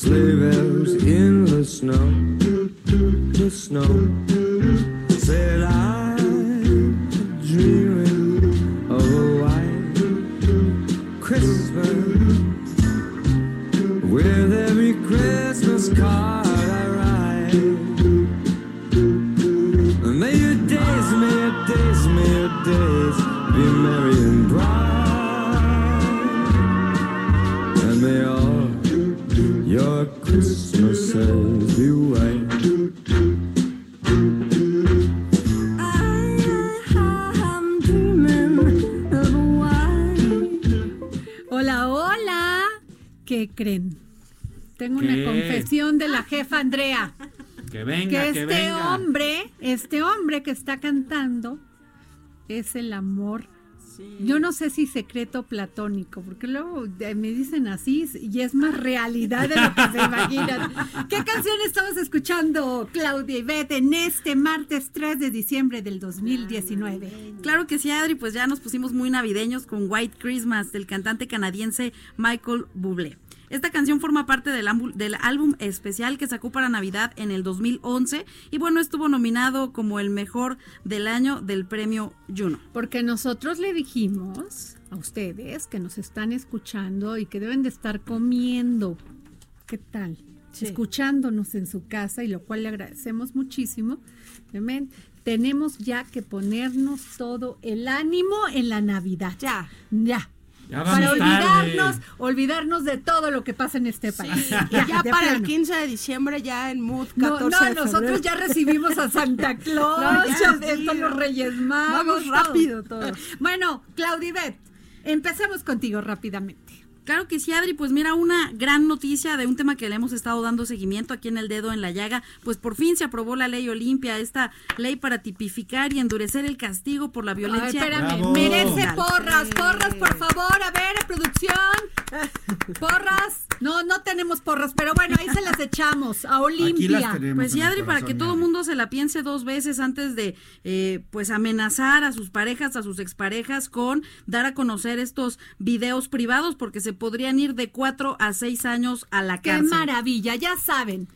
sleigh bells in the snow, the snow. Said I'm es el amor. Yo no sé si secreto platónico, porque luego eh, me dicen así y es más realidad de lo que se imaginan. ¿Qué canción estamos escuchando, Claudia y Beth, en este martes 3 de diciembre del 2019? Claro que sí, Adri, pues ya nos pusimos muy navideños con White Christmas del cantante canadiense Michael Bublé. Esta canción forma parte del, álbum especial que sacó para Navidad en el 2011 y bueno, estuvo nominado como el mejor del año del premio Juno. Porque nosotros le dijimos a ustedes que nos están escuchando y que deben de estar comiendo. ¿Qué tal? Escuchándonos en su casa y lo cual le agradecemos muchísimo. Amén. Tenemos ya que ponernos todo el ánimo en la Navidad. Ya. Ya. Ya Para tarde. olvidarnos, olvidarnos de todo lo que pasa en este país. Ya, de para el plano. 15 de diciembre, ya en mood No, 14 no, de nosotros ya recibimos a Santa Claus, No, ya, ya sí. los Reyes Magos. Vamos todo. rápido todos. Bueno, Claudibet, empecemos contigo rápidamente. Claro que sí, Adri, pues mira, una gran noticia de un tema que le hemos estado dando seguimiento aquí en el dedo en la llaga, pues por fin se aprobó la ley Olimpia, esta ley para tipificar y endurecer el castigo por la Ay, violencia. espérame, Bravo. merece porras, porras, por favor, a ver, producción. Porras. No, no tenemos porras, pero bueno, ahí se las echamos a Olimpia. Pues el Adri, para que todo el mundo se la piense dos veces antes de, eh, pues, amenazar a sus parejas, a sus exparejas con dar a conocer estos videos privados, porque se podrían ir de cuatro a seis años a la Qué cárcel. maravilla, ya saben.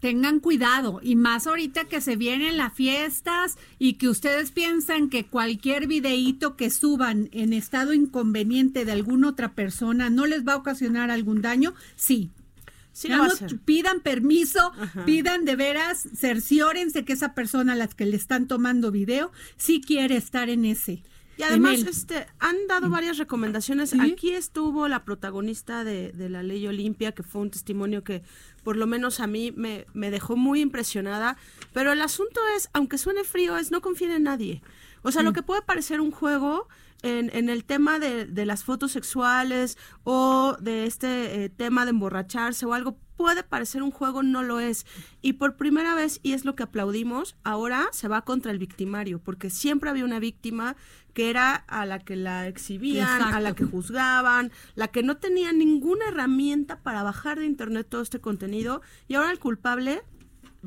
Tengan cuidado y más ahorita que se vienen las fiestas y que ustedes piensan que cualquier videíto que suban en estado inconveniente de alguna otra persona no les va a ocasionar algún daño, sí. Sí no pidan permiso, pidan de veras, cerciórense que esa persona a la que le están tomando video sí quiere estar en ese. Y además, este, han dado varias recomendaciones. Sí. Aquí estuvo la protagonista de, de la ley Olimpia, que fue un testimonio que por lo menos a mí me, me dejó muy impresionada. Pero el asunto es, aunque suene frío, es no confiar en nadie. O sea, lo Mm. que puede parecer un juego en, en el tema de, de las fotos sexuales o de este eh, tema de emborracharse o algo, puede parecer un juego, no lo es. Y por primera vez, y es lo que aplaudimos, ahora se va contra el victimario, porque siempre había una víctima que era a la que la exhibían, a la que juzgaban, la que no tenía ninguna herramienta para bajar de internet todo este contenido, y ahora el culpable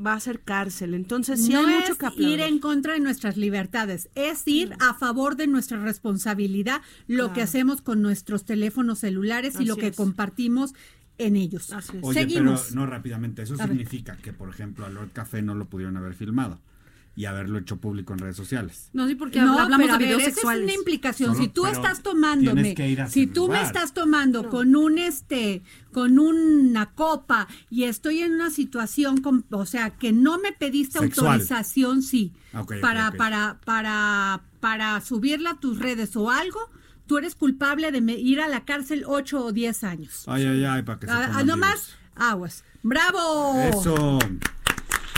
va a ser cárcel. Entonces, sí no hay es mucho que aplaudir. ir en contra de nuestras libertades, es ir a favor de nuestra responsabilidad, lo Claro. que hacemos con nuestros teléfonos celulares y lo que es. compartimos en ellos. Así es. Oye, Seguimos. pero no rápidamente. Eso A ver. significa que, por ejemplo, a Lord Café no lo pudieron haber filmado y haberlo hecho público en redes sociales. No, sí, porque No, hablamos pero a de ver, videos esa sexuales. Es una implicación. Solo- si tú estás tomándome, tienes que ir a si tú me estás tomando con un este, con una copa y estoy en una situación, con- o sea, que no me pediste Sexual. autorización, sí, Ah, ok, ok, para, para, para, para subirla a tus redes o algo, tú eres culpable de me- ir a la cárcel 8 o 10 años. Ay, ay, ay, para que se Ah, ah, pongan no más vivos. aguas. ¡Bravo! Eso.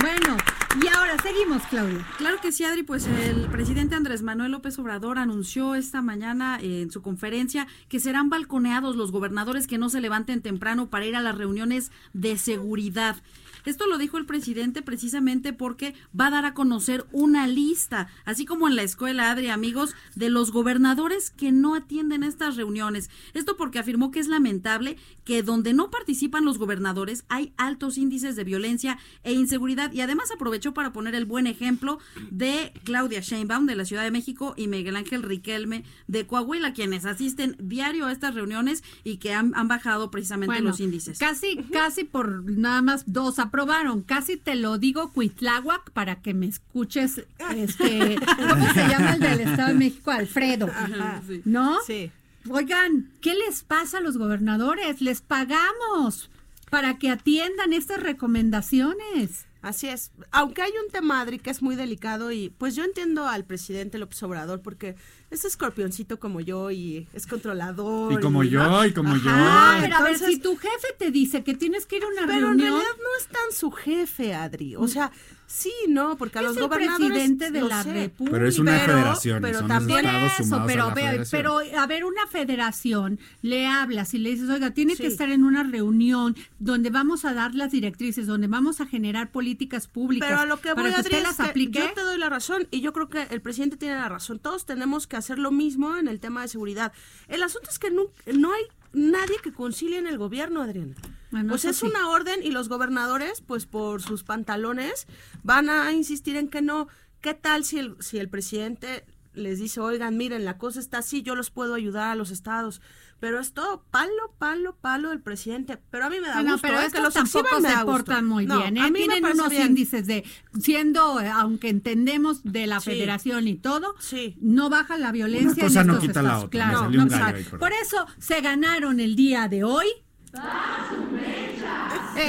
Bueno, y ahora seguimos, Claudia. Claro que sí, Adri, pues el presidente Andrés Manuel López Obrador anunció esta mañana en su conferencia que serán balconeados los gobernadores que no se levanten temprano para ir a las reuniones de seguridad. Esto lo dijo el presidente precisamente porque va a dar a conocer una lista, así como en la escuela, Adri, amigos, de los gobernadores que no atienden estas reuniones. Esto porque afirmó que es lamentable que donde no participan los gobernadores hay altos índices de violencia e inseguridad y además aprovechó para poner el buen ejemplo de Claudia Sheinbaum de la Ciudad de México y Miguel Ángel Riquelme de Coahuila, quienes asisten diario a estas reuniones y que han, han bajado precisamente Bueno, los índices. Casi, casi por nada más dos aprobaron. Casi te lo digo Cuitláhuac para que me escuches. Este, ¿cómo se llama el del Estado de México? Alfredo. Ajá. Sí. ¿No? Sí. Oigan, ¿qué les pasa a los gobernadores? Les pagamos para que atiendan estas recomendaciones. Así es. Aunque hay un tema, Adri, que es muy delicado y pues yo entiendo al presidente López Obrador porque es escorpioncito como yo y es controlador. Y como yo, y como yo. Ah, Ay, pero a ver, si tu jefe te dice que tienes que ir a una Pero en reunión, realidad no es tan su jefe, Adri. O sea, sí, no, porque a los el gobernadores presidente de la sé. República. Pero es una Pero- federación, pero son también Eso, pero, a ve- pero a ver, una federación le hablas y le dices, oiga, tiene que estar en una reunión donde vamos a dar las directrices, donde vamos a generar políticas públicas Pero a lo que para voy, que Adri, usted es las que aplique. yo te doy la razón y yo creo que el presidente tiene la razón. Todos tenemos que hacer lo mismo en el tema de seguridad. El asunto es que no, no hay nadie que concilie en el gobierno, Adriana. Bueno, o sea, es sí. una orden y los gobernadores, pues por sus pantalones, van a insistir en que no. ¿Qué tal si el, si el presidente les dice, oigan, miren, la cosa está así, yo los puedo ayudar a los estados? Pero es todo palo, palo, palo del presidente. Pero a mí me da No, gusto, pero ¿eh? estos que los tampoco me se portan muy No, bien, ¿eh? a mí me Tienen parece unos bien. índices de, siendo, eh, aunque entendemos de la Sí. federación y todo, Sí. no baja la violencia. Una cosa en no estos quita la estados. otra, me Claro, no, ahí, perdón. Por eso se ganaron el día de hoy.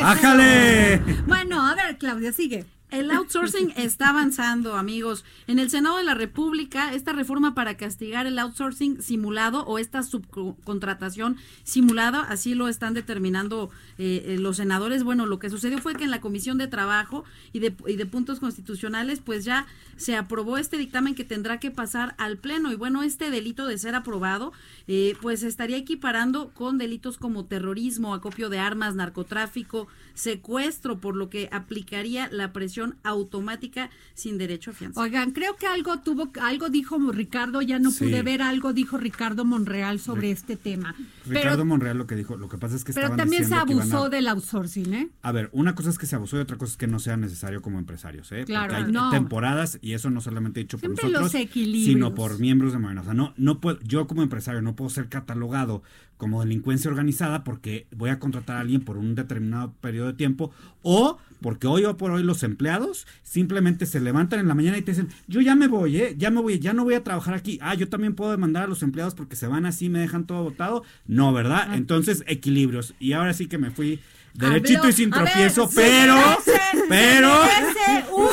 ¡Bájale! Bueno, a ver, Claudia, sigue. El outsourcing está avanzando, amigos. En el Senado de la República, esta reforma para castigar el outsourcing simulado o esta subcontratación simulada, así lo están determinando eh, eh, los senadores. Bueno, lo que sucedió fue que en la Comisión de Trabajo y de, y de Puntos Constitucionales, pues ya se aprobó este dictamen que tendrá que pasar al Pleno. Y bueno, este delito de ser aprobado, eh, pues se estaría equiparando con delitos como terrorismo, acopio de armas, narcotráfico, secuestro, por lo que aplicaría la presión automática sin derecho a fianza. Oigan, creo que algo tuvo, algo dijo Ricardo, ya no Sí. pude ver, algo dijo Ricardo Monreal sobre este tema. Ricardo pero, Monreal lo que dijo, lo que pasa es que pero estaban también se a- abusó del outsourcing, ¿eh? A ver, una cosa es que se abusó y otra cosa es que no sea necesario como empresarios, ¿eh? Claro, Porque hay no. temporadas y eso no solamente dicho por Siempre nosotros, sino por miembros de Morena. O sea, no, no puedo, yo como empresario no puedo ser catalogado como delincuencia organizada porque voy a contratar a alguien por un determinado periodo de tiempo o porque hoy o por hoy los empleados simplemente se levantan en la mañana y te dicen, yo ya me voy, ¿eh? ya me voy, ya no voy a trabajar aquí. Ah, yo también puedo demandar a los empleados porque se van así, me dejan todo votado. No, ¿verdad? Ah. Entonces, equilibrios. Y ahora sí que me fui derechito y sin ver, tropiezo, se pero, merece- pero, se merece un-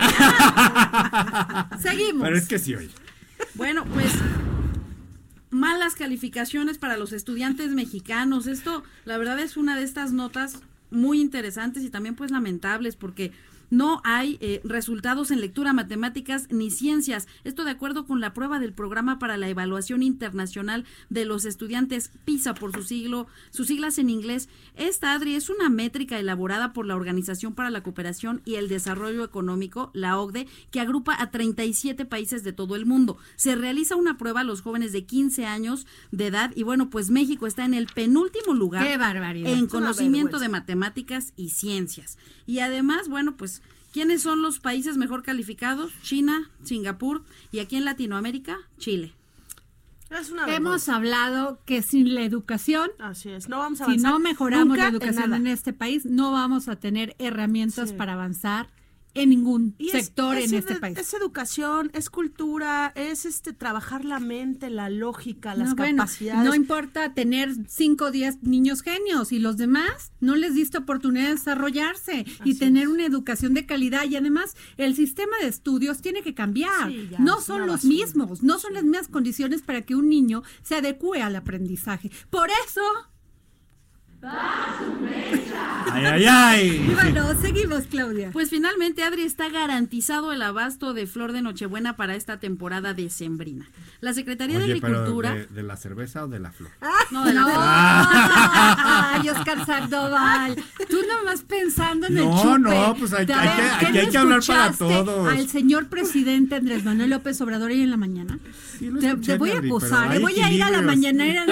Seguimos. pero es que sí, oye. Bueno, pues malas calificaciones para los estudiantes mexicanos. Esto, la verdad, es una de estas notas muy interesantes y también pues lamentables porque no hay eh, resultados en lectura, matemáticas ni ciencias. Esto de acuerdo con la prueba del programa para la evaluación internacional de los estudiantes PISA por su siglo, sus siglas en inglés. Esta, Adri, es una métrica elaborada por la Organización para la Cooperación y el Desarrollo Económico, la OCDE, que agrupa a 37 países de todo el mundo. Se realiza una prueba a los jóvenes de 15 años de edad y bueno, pues México está en el penúltimo lugar Qué barbaridad. en conocimiento de matemáticas y ciencias. Y además, bueno, pues, ¿quiénes son los países mejor calificados? China, Singapur y aquí en Latinoamérica, Chile. Es una Hemos hablado que sin la educación, Así es, no vamos a si no mejoramos la educación en, este país, no vamos a tener herramientas Sí. para avanzar en ningún Y sector es en este país. Es educación, es cultura, es este trabajar la mente, la lógica, las no, bueno, capacidades. no importa tener 5 o 10 niños genios y los demás no les diste oportunidad de desarrollarse y tener es. una educación de calidad y además el sistema de estudios tiene que cambiar. Sí, ya, no son los basura. mismos, no son las mismas condiciones para que un niño se adecue al aprendizaje. Por eso, Ay, ay, ay. bueno, seguimos Claudia. Pues finalmente, Adri, está garantizado el abasto de flor de Nochebuena para esta temporada decembrina. La Secretaría de Oye, pero Agricultura... de, de la cerveza o de la flor? No, de la No, flor. ay, Oscar Sandoval, tú nomás pensando en el No, chupe. no, pues hay- De hay que- ¿qué aquí no hay que hablar para todos. Al señor presidente Andrés Manuel López Obrador hoy en la mañana. Sí lo te, escuché, te voy a Adri, pero acusar, hay eh, voy a ir a la mañanera.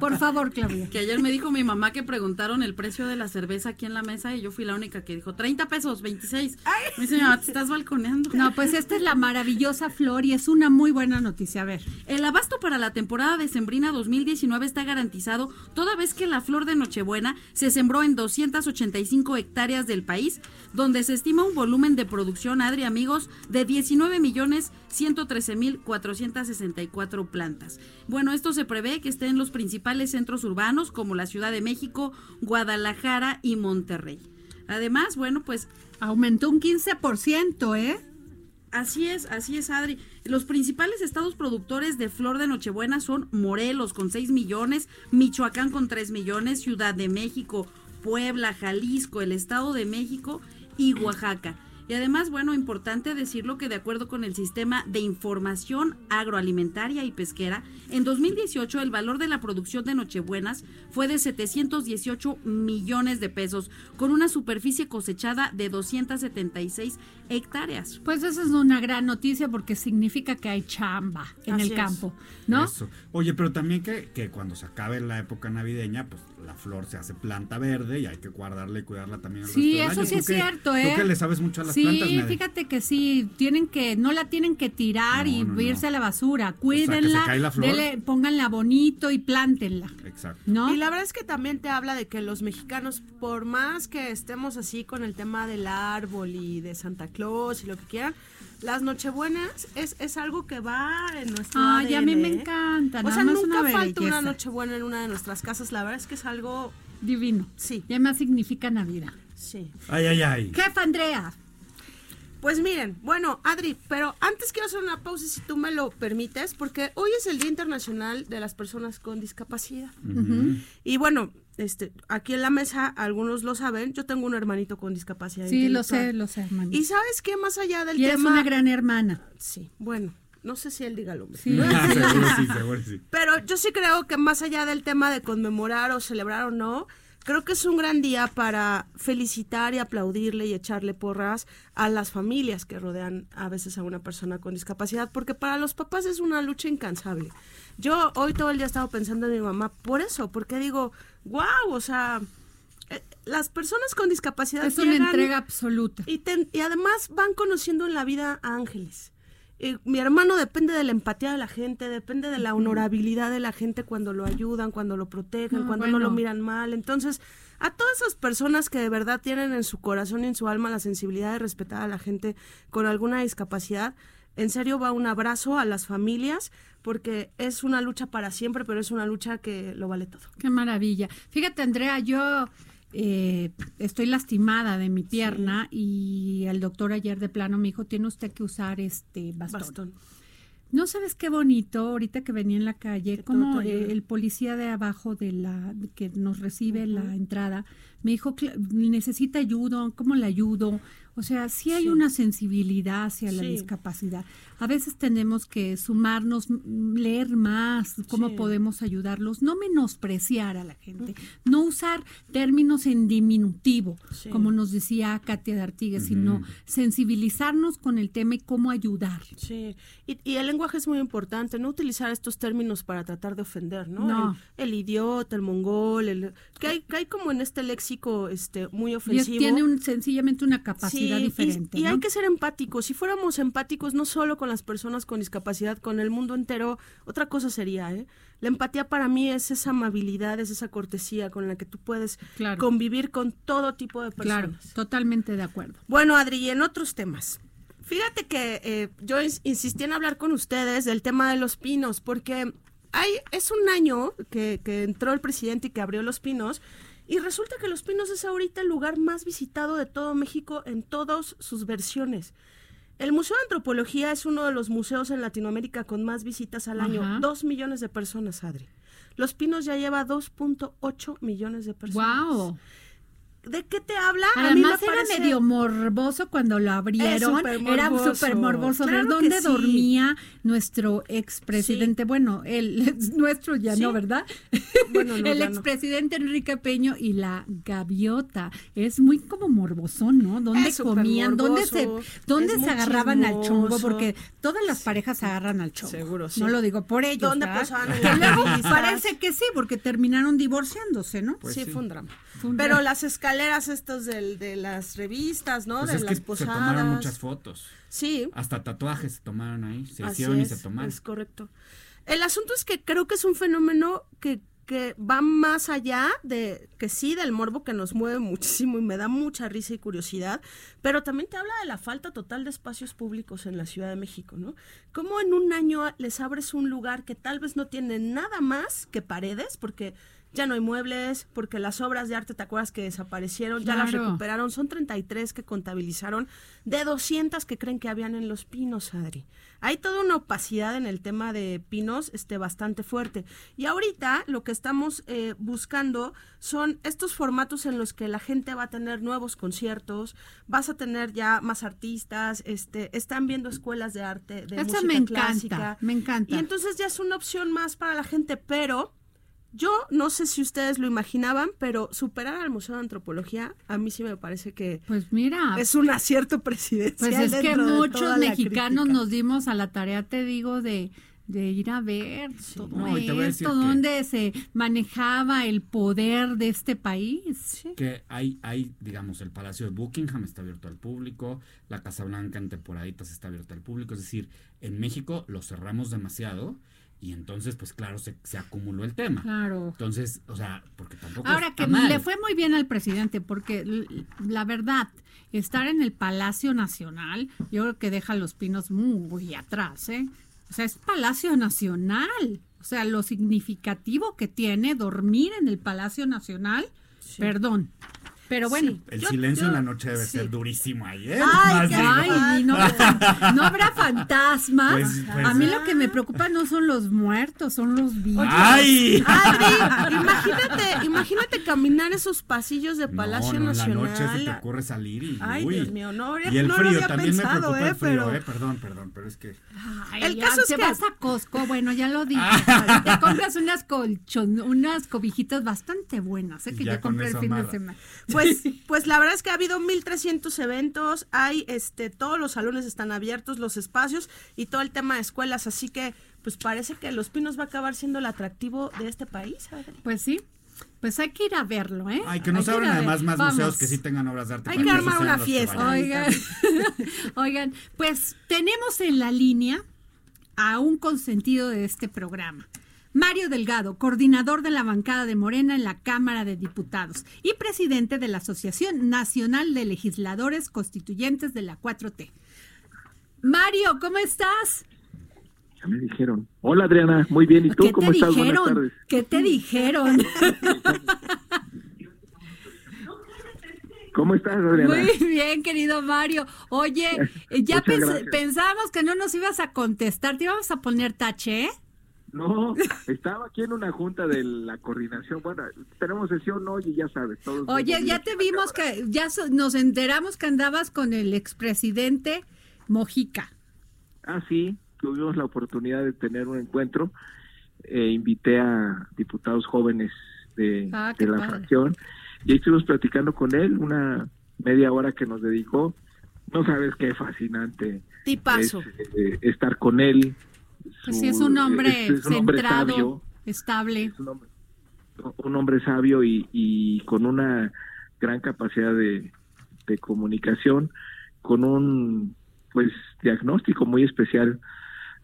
Por favor, Claudia. Que ayer me dijo mi mamá que preguntaron el precio de la cerveza aquí en la mesa y yo fui la única que dijo 30 pesos, 26. Me dice mi mamá, te estás balconeando. No, pues esta es la maravillosa flor y es una muy buena noticia. A ver. El abasto para la temporada de Sembrina 2019 está garantizado toda vez que la flor de Nochebuena se sembró en 285 hectáreas del país, donde se estima un volumen de producción, Adri, amigos, de 19 millones 113 mil 464 plantas. Bueno, esto se prevé que esté en los principales centros urbanos como la Ciudad de México, Guadalajara y Monterrey. Además, bueno, pues Aumentó un 15%, ¿eh? Así es, así es, Adri. Los principales estados productores de flor de Nochebuena son Morelos con 6 millones, Michoacán con 3 millones, Ciudad de México, Puebla, Jalisco, el Estado de México y Oaxaca. Y además, bueno, importante decirlo que de acuerdo con el sistema de información agroalimentaria y pesquera, en 2018 el valor de la producción de Nochebuenas fue de 718 millones de pesos, con una superficie cosechada de 276 hectáreas. Pues esa es una gran noticia porque significa que hay chamba en Así el es. campo, ¿no? Eso. Oye, pero también que, que cuando se acabe la época navideña, pues la flor se hace planta verde y hay que guardarla y cuidarla también el Sí, resto del eso año. sí ¿Tú es cierto, ¿eh? Tú que le sabes mucho a las sí, plantas, Medi? fíjate que sí, tienen que, no la tienen que tirar No, y no, no. irse a la basura, que se cuídenla, cae la flor. dele- pónganla bonito y plántenla, Exacto. ¿no? Y la verdad es que también te habla de que los mexicanos, por más que estemos así con el tema del árbol y de Santa Claus y lo que quieran, las nochebuenas es, es algo que va en nuestro Ay, a mí ADN, me ¿eh? encanta, O sea, nunca una falta una nochebuena en una de nuestras casas. La verdad es que es algo... Divino. Sí. Y además significa Navidad. Sí. Ay, ay, ay. Jefa Andrea, Pues miren, bueno, Adri, pero antes quiero hacer una pausa si tú me lo permites, porque hoy es el Día Internacional de las Personas con Discapacidad. Y bueno, este, aquí en la mesa, algunos lo saben, yo tengo un hermanito con discapacidad. sí, lo sé, lo sé, hermano. Y sabes qué, más allá del Y tema... una gran hermana. Sí, bueno, no sé si él diga lo mismo. Sí. Ah, seguro sí, seguro sí. Pero yo sí creo que más allá del tema de conmemorar o celebrar o no, creo que es un gran día para felicitar y aplaudirle y echarle porras a las familias que rodean a veces a una persona con discapacidad, porque para los papás es una lucha incansable. Yo hoy todo el día he estado pensando en mi mamá por eso, porque digo, wow, o sea, eh, las personas con discapacidad Es una entrega absoluta. y, ten- y además van conociendo en la vida a ángeles. Eh, mi hermano depende de la empatía de la gente, depende de la honorabilidad de la gente cuando lo ayudan, cuando lo protegen, No, cuando no lo miran mal. Entonces, a todas esas personas que de verdad tienen en su corazón y en su alma la sensibilidad de respetar a la gente con alguna discapacidad, en serio va un abrazo a las familias porque es una lucha para siempre, pero es una lucha que lo vale todo. Qué maravilla. Fíjate, Andrea, yo eh, estoy lastimada de mi pierna y el doctor ayer de plano me dijo, tiene usted que usar este bastón. Bastón. No sabes qué bonito, ahorita que venía en la calle, como el policía de abajo de la que nos recibe la entrada me dijo necesita ayuda, ¿cómo le ayudo? O sea, sí hay Sí. una sensibilidad hacia la discapacidad. A veces tenemos que sumarnos, m- leer más, cómo Sí. podemos ayudarlos, no menospreciar a la gente, no usar términos en diminutivo, Sí. como nos decía Katia de Artigues, sino sensibilizarnos con el tema y cómo ayudar. Sí, y, y el lenguaje es muy importante, no utilizar estos términos para tratar de ofender, ¿no? No. El, el idiota, el mongol, el, que, hay, que hay como en este léxico este, muy Y es- ofensivo. tiene un, sencillamente una capacidad Y- diferente. Y, ¿no? hay que ser empáticos. Si fuéramos empáticos no solo con las personas con discapacidad, con el mundo entero, otra cosa sería, ¿eh? La empatía para mí es esa amabilidad, es esa cortesía con la que tú puedes Claro. convivir con todo tipo de Claro, personas. totalmente de acuerdo. Bueno, Adri, y en otros temas. Fíjate que eh, yo ins- insistí en hablar con ustedes del tema de los pinos, porque hay, es un año que, que entró el presidente y que abrió los pinos, y resulta que los pinos es ahorita el lugar más visitado de todo México en todas sus versiones. El Museo de Antropología es uno de los museos en Latinoamérica con más visitas al año. Dos millones de personas, Adri. Los Pinos ya lleva 2.8 millones de personas. Wow. ¿De qué te habla? A mí me Además era parece- medio morboso cuando lo abrieron. Era súper morboso. Claro dónde sí. dormía nuestro expresidente. Bueno, él es nuestro ya Sí. no, ¿verdad? Bueno, no, el ya no. expresidente Enrique Peño y la gaviota. Es muy como morbosón, ¿no? ¿Dónde Es comían? ¿Dónde se, dónde se agarraban al chongo? Porque todas las parejas se agarran al chongo. Seguro, sí. No lo digo por ellos. ¿Dónde las luego parece que sí, porque terminaron divorciándose, ¿no? Pues sí, sí. fue un drama. Fue un Pero drama. las escaleras estos del, de las revistas, ¿no? Pues de es las que se posadas. tomaron muchas fotos. Sí, Hasta tatuajes se tomaron ahí. Se así hicieron y es, se tomaron. es correcto. El asunto es que creo que es un fenómeno que, que va más allá de que sí del morbo que nos mueve muchísimo y me da mucha risa y curiosidad, pero también te habla de la falta total de espacios públicos en la Ciudad de México, ¿no? Cómo en un año les abres un lugar que tal vez no tiene nada más que paredes, porque ya no hay muebles, porque las obras de arte, ¿te acuerdas que desaparecieron? Ya las recuperaron, son 33 que contabilizaron, de 200 que creen que habían en los pinos, Adri. Hay toda una opacidad en el tema de pinos este, bastante fuerte. Y ahorita lo que estamos eh, buscando son estos formatos en los que la gente va a tener nuevos conciertos, vas a tener ya más artistas, este, están viendo escuelas de arte, de Eso música me encanta, clásica. me encanta. Y entonces ya es una opción más para la gente, pero yo no sé si ustedes lo imaginaban, pero superar al Museo de Antropología a mí sí me parece que Pues mira, es un acierto presidencial. Pues es que muchos mexicanos nos dimos a la tarea, te digo, de, de ir a ver todo No, y te voy a decir esto, que- donde se manejaba el poder de este país. que hay, hay, digamos, el Palacio de Buckingham está abierto al público, la Casa Blanca en temporaditas está abierta al público, es decir, en México lo cerramos demasiado y entonces, pues claro, se, se acumuló el tema. Claro. Entonces, o sea, porque tampoco Ahora está que mal. le fue muy bien al presidente, porque la verdad, estar en el Palacio Nacional, yo creo que deja los pinos muy atrás, ¿eh? O sea, es Palacio Nacional. O sea, lo significativo que tiene dormir en el Palacio Nacional, perdón. Pero bueno. El Yo- silencio yo- en la noche debe sí. ser durísimo ahí, ¿eh? Ay, digo. Ay, no, no habrá fantasmas. Pues- pues- a mí lo que me preocupa no son los muertos, son los vivos. ¡Ay! Adri, imagínate, imagínate caminar esos pasillos de Palacio no, no, Nacional. En la noche se te ocurre salir y. Ay, uy. Dios mío, no, Y el no lo frío, había también pensado, me preocupa eh, el frío, pero- eh. Perdón, perdón, pero es que. Ay, El ya caso es te que- vas a Costco, bueno, ya lo dije. te compras unas colchon, unas cobijitas bastante buenas, ¿eh? que Ya yo compré el fin de semana. Pues, pues la verdad es que ha habido 1300 eventos, hay este, todos los salones están abiertos, los espacios y todo el tema de escuelas, así que pues parece que Los Pinos va a acabar siendo el atractivo de este país, Adri. Pues sí, pues hay que ir a verlo, ¿eh? Ay, que nos abran además más Vamos. museos que sí tengan obras de arte. Hay que armar una fiesta. Oigan, oigan, pues tenemos en la línea a un consentido de este programa. Mario Delgado, coordinador de la bancada de Morena en la Cámara de Diputados y presidente de la Asociación Nacional de Legisladores Constituyentes de la 4T. Mario, ¿cómo estás? Ya me dijeron. Hola Adriana, muy bien. ¿Y tú ¿Qué cómo estás? Buenas dijeron? tardes. ¿Qué te dijeron? ¿Cómo estás, Adriana? Muy bien, querido Mario. Oye, ya Muchas pens- gracias. pensábamos que no nos ibas a contestar, te íbamos a poner tache, ¿eh? No, estaba aquí en una junta de la coordinación. Bueno, tenemos sesión hoy y ya sabes. Todos Oye, ya te vimos que ya so- nos enteramos que andabas con el expresidente Mojica. Ah, sí, tuvimos la oportunidad de tener un encuentro. Eh, invité a diputados jóvenes de, Ah, de la padre. fracción y ahí estuvimos platicando con él una media hora que nos dedicó. No sabes qué fascinante Tipazo. es eh, estar con él. Pues sí, es un hombre es- es un hombre centrado, sabio, estable. es un hombre, un hombre sabio y, y con una gran capacidad de, de comunicación, con un pues diagnóstico muy especial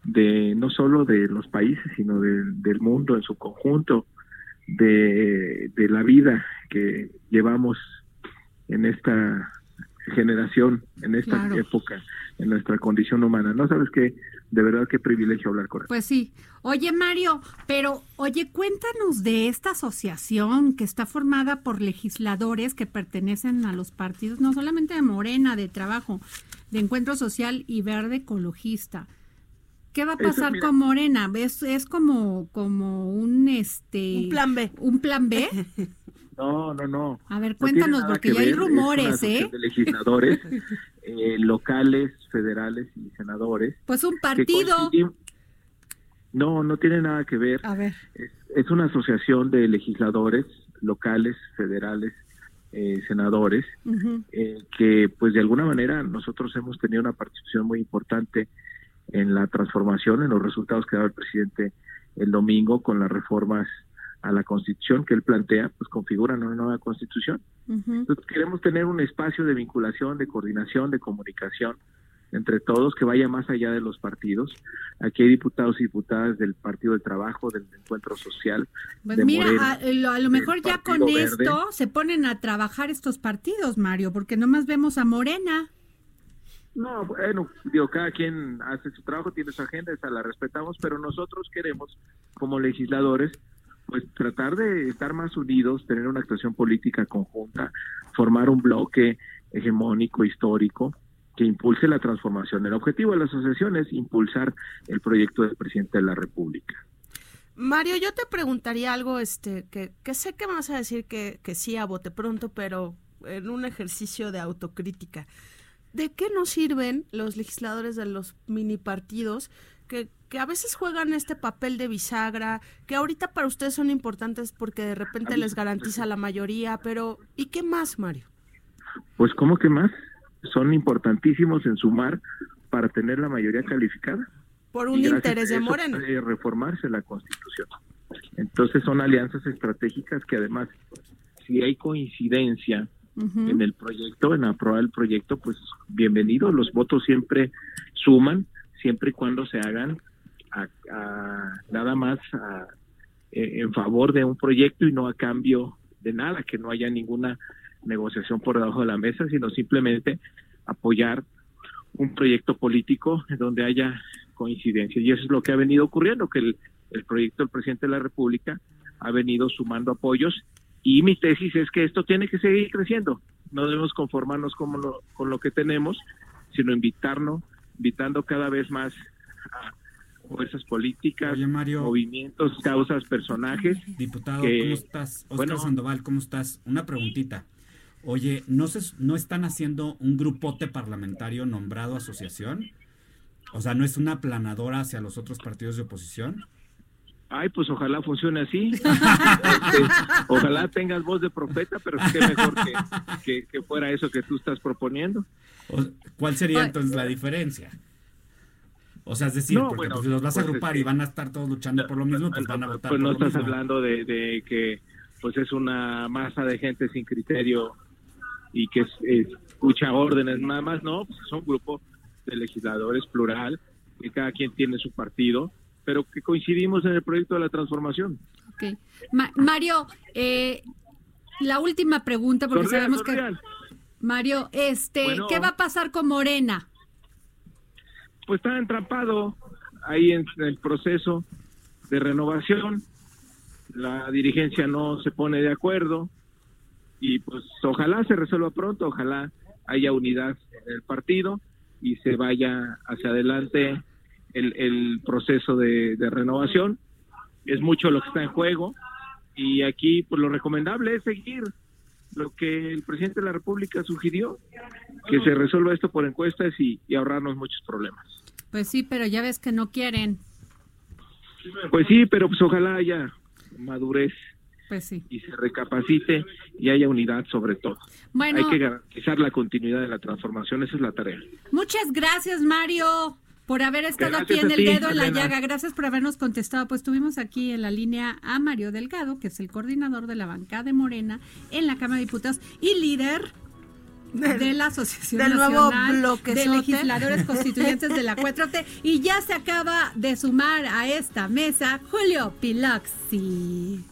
de no solo de los países, sino del- del mundo en su conjunto, de, de la vida que llevamos en esta generación, en esta Claro. época, en nuestra condición humana. No sabes qué, de verdad qué privilegio hablar con él. Pues sí. Oye, Mario, pero oye, cuéntanos de esta asociación que está formada por legisladores que pertenecen a los partidos, no solamente de Morena, de Trabajo, de Encuentro Social y Verde Ecologista. ¿Qué va a pasar con Morena? ¿Es, es como, como un este Un plan B. un plan B? No, no, no. A ver, No cuéntanos, porque que ya hay rumores, ¿eh? De legisladores eh, locales, federales y senadores. Pues un partido. No, no tiene nada que ver. A ver. Es, es una asociación de legisladores locales, federales, eh, senadores, eh, que pues de alguna manera nosotros hemos tenido una participación muy importante en la transformación, en los resultados que daba el presidente el domingo con las reformas a la constitución que él plantea, pues configuran una nueva constitución. Entonces, queremos tener un espacio de vinculación, de coordinación, de comunicación entre todos que vaya más allá de los partidos. Aquí hay diputados y diputadas del Partido del Trabajo, del Encuentro Social. Pues de mira, Morena, a, lo, a lo del mejor ya con esto se ponen a trabajar estos partidos, Mario, porque nomás vemos a Morena. No, bueno, digo, cada quien hace su trabajo, tiene su agenda, esa la respetamos, pero nosotros queremos, como legisladores, pues tratar de estar más unidos, tener una actuación política conjunta, formar un bloque hegemónico, histórico, que impulse la transformación. El objetivo de la asociación es impulsar el proyecto del presidente de la República. Mario, yo te preguntaría algo, este, que, que sé que vas a decir que, que sí a bote pronto, pero en un ejercicio de autocrítica. ¿De qué nos sirven los legisladores de los mini partidos que, que a veces juegan este papel de bisagra, que ahorita para ustedes son importantes porque de repente les garantiza la mayoría, pero ¿y qué más, Mario? Pues, ¿cómo que más? Son importantísimos en sumar para tener la mayoría calificada. Por un interés de Morena. puede reformarse la Constitución. Entonces son alianzas estratégicas que además, si hay coincidencia en el proyecto, en aprobar el proyecto, pues bienvenido. Los votos siempre suman, siempre y cuando se hagan nada más eh, en favor de un proyecto y no a cambio de nada, que no haya ninguna negociación por debajo de la mesa, sino simplemente apoyar un proyecto político donde haya coincidencia. Y eso es lo que ha venido ocurriendo, que el, el proyecto del presidente de la República ha venido sumando apoyos y mi tesis es que esto tiene que seguir creciendo. No debemos conformarnos con lo, con lo que tenemos, sino invitarnos, invitando cada vez más a fuerzas políticas, Oye, Mario. movimientos, causas, personajes. Diputado, que- ¿cómo estás? Oscar bueno. Sandoval, ¿cómo estás? Una preguntita. Oye, ¿no, se, ¿no están haciendo un grupote parlamentario nombrado asociación? O sea, ¿no es una planadora hacia los otros partidos de oposición? Ay, pues ojalá funcione así. Este, ojalá tengas voz de profeta, pero qué mejor que, que, que fuera eso que tú estás proponiendo. O- ¿Cuál sería entonces la diferencia? O sea, es decir, No, porque bueno, pues, si los vas a pues, agrupar este, y van a estar todos luchando por lo mismo, pues van a votar Pues no por lo estás mismo. hablando de, de que pues es una masa de gente sin criterio y que es- es- escucha órdenes nada más, no, pues es un grupo de legisladores plural, que cada quien tiene su partido, pero que coincidimos en el proyecto de la transformación. Ok. Ma- Mario, eh, la última pregunta, porque sabemos que... Mario, este, Bueno. ¿qué va a pasar con Morena? pues está entrampado ahí en el proceso de renovación. La dirigencia no se pone de acuerdo. y pues ojalá se resuelva pronto, ojalá haya unidad en el partido y se vaya hacia adelante el, el proceso de, de renovación. Es mucho lo que está en juego y aquí pues lo recomendable es seguir lo que el presidente de la República sugirió, que se resuelva esto por encuestas y, y ahorrarnos muchos problemas. Pues sí, pero ya ves que no quieren. Pues sí, pero pues ojalá haya madurez Pues sí. y se recapacite y haya unidad sobre todo. Bueno. Hay que garantizar la continuidad de la transformación, esa es la tarea. Muchas gracias, Mario, por haber estado Gracias aquí en el ti, dedo en la llaga. Gracias por habernos contestado. Pues tuvimos aquí en la línea a Mario Delgado, que es el coordinador de la bancada de Morena en la Cámara de Diputados y líder de la Asociación del nuevo Nacional de bloquezote. Legisladores Constituyentes de la 4T. Y ya se acaba de sumar a esta mesa Julio Piloxi.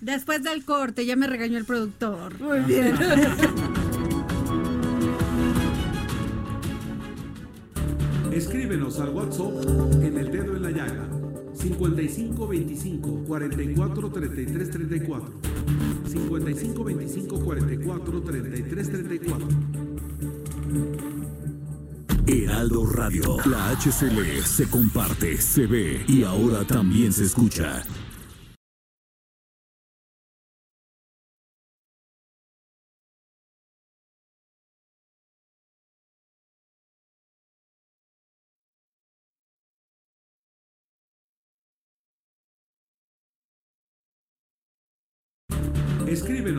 Después del corte, ya me regañó el productor. Muy bien. Escríbenos al WhatsApp en el dedo en la llaga 55 25 44 33 34 55 25 44 33 34 Heraldo Radio. La HCL se comparte, se ve y ahora también se escucha.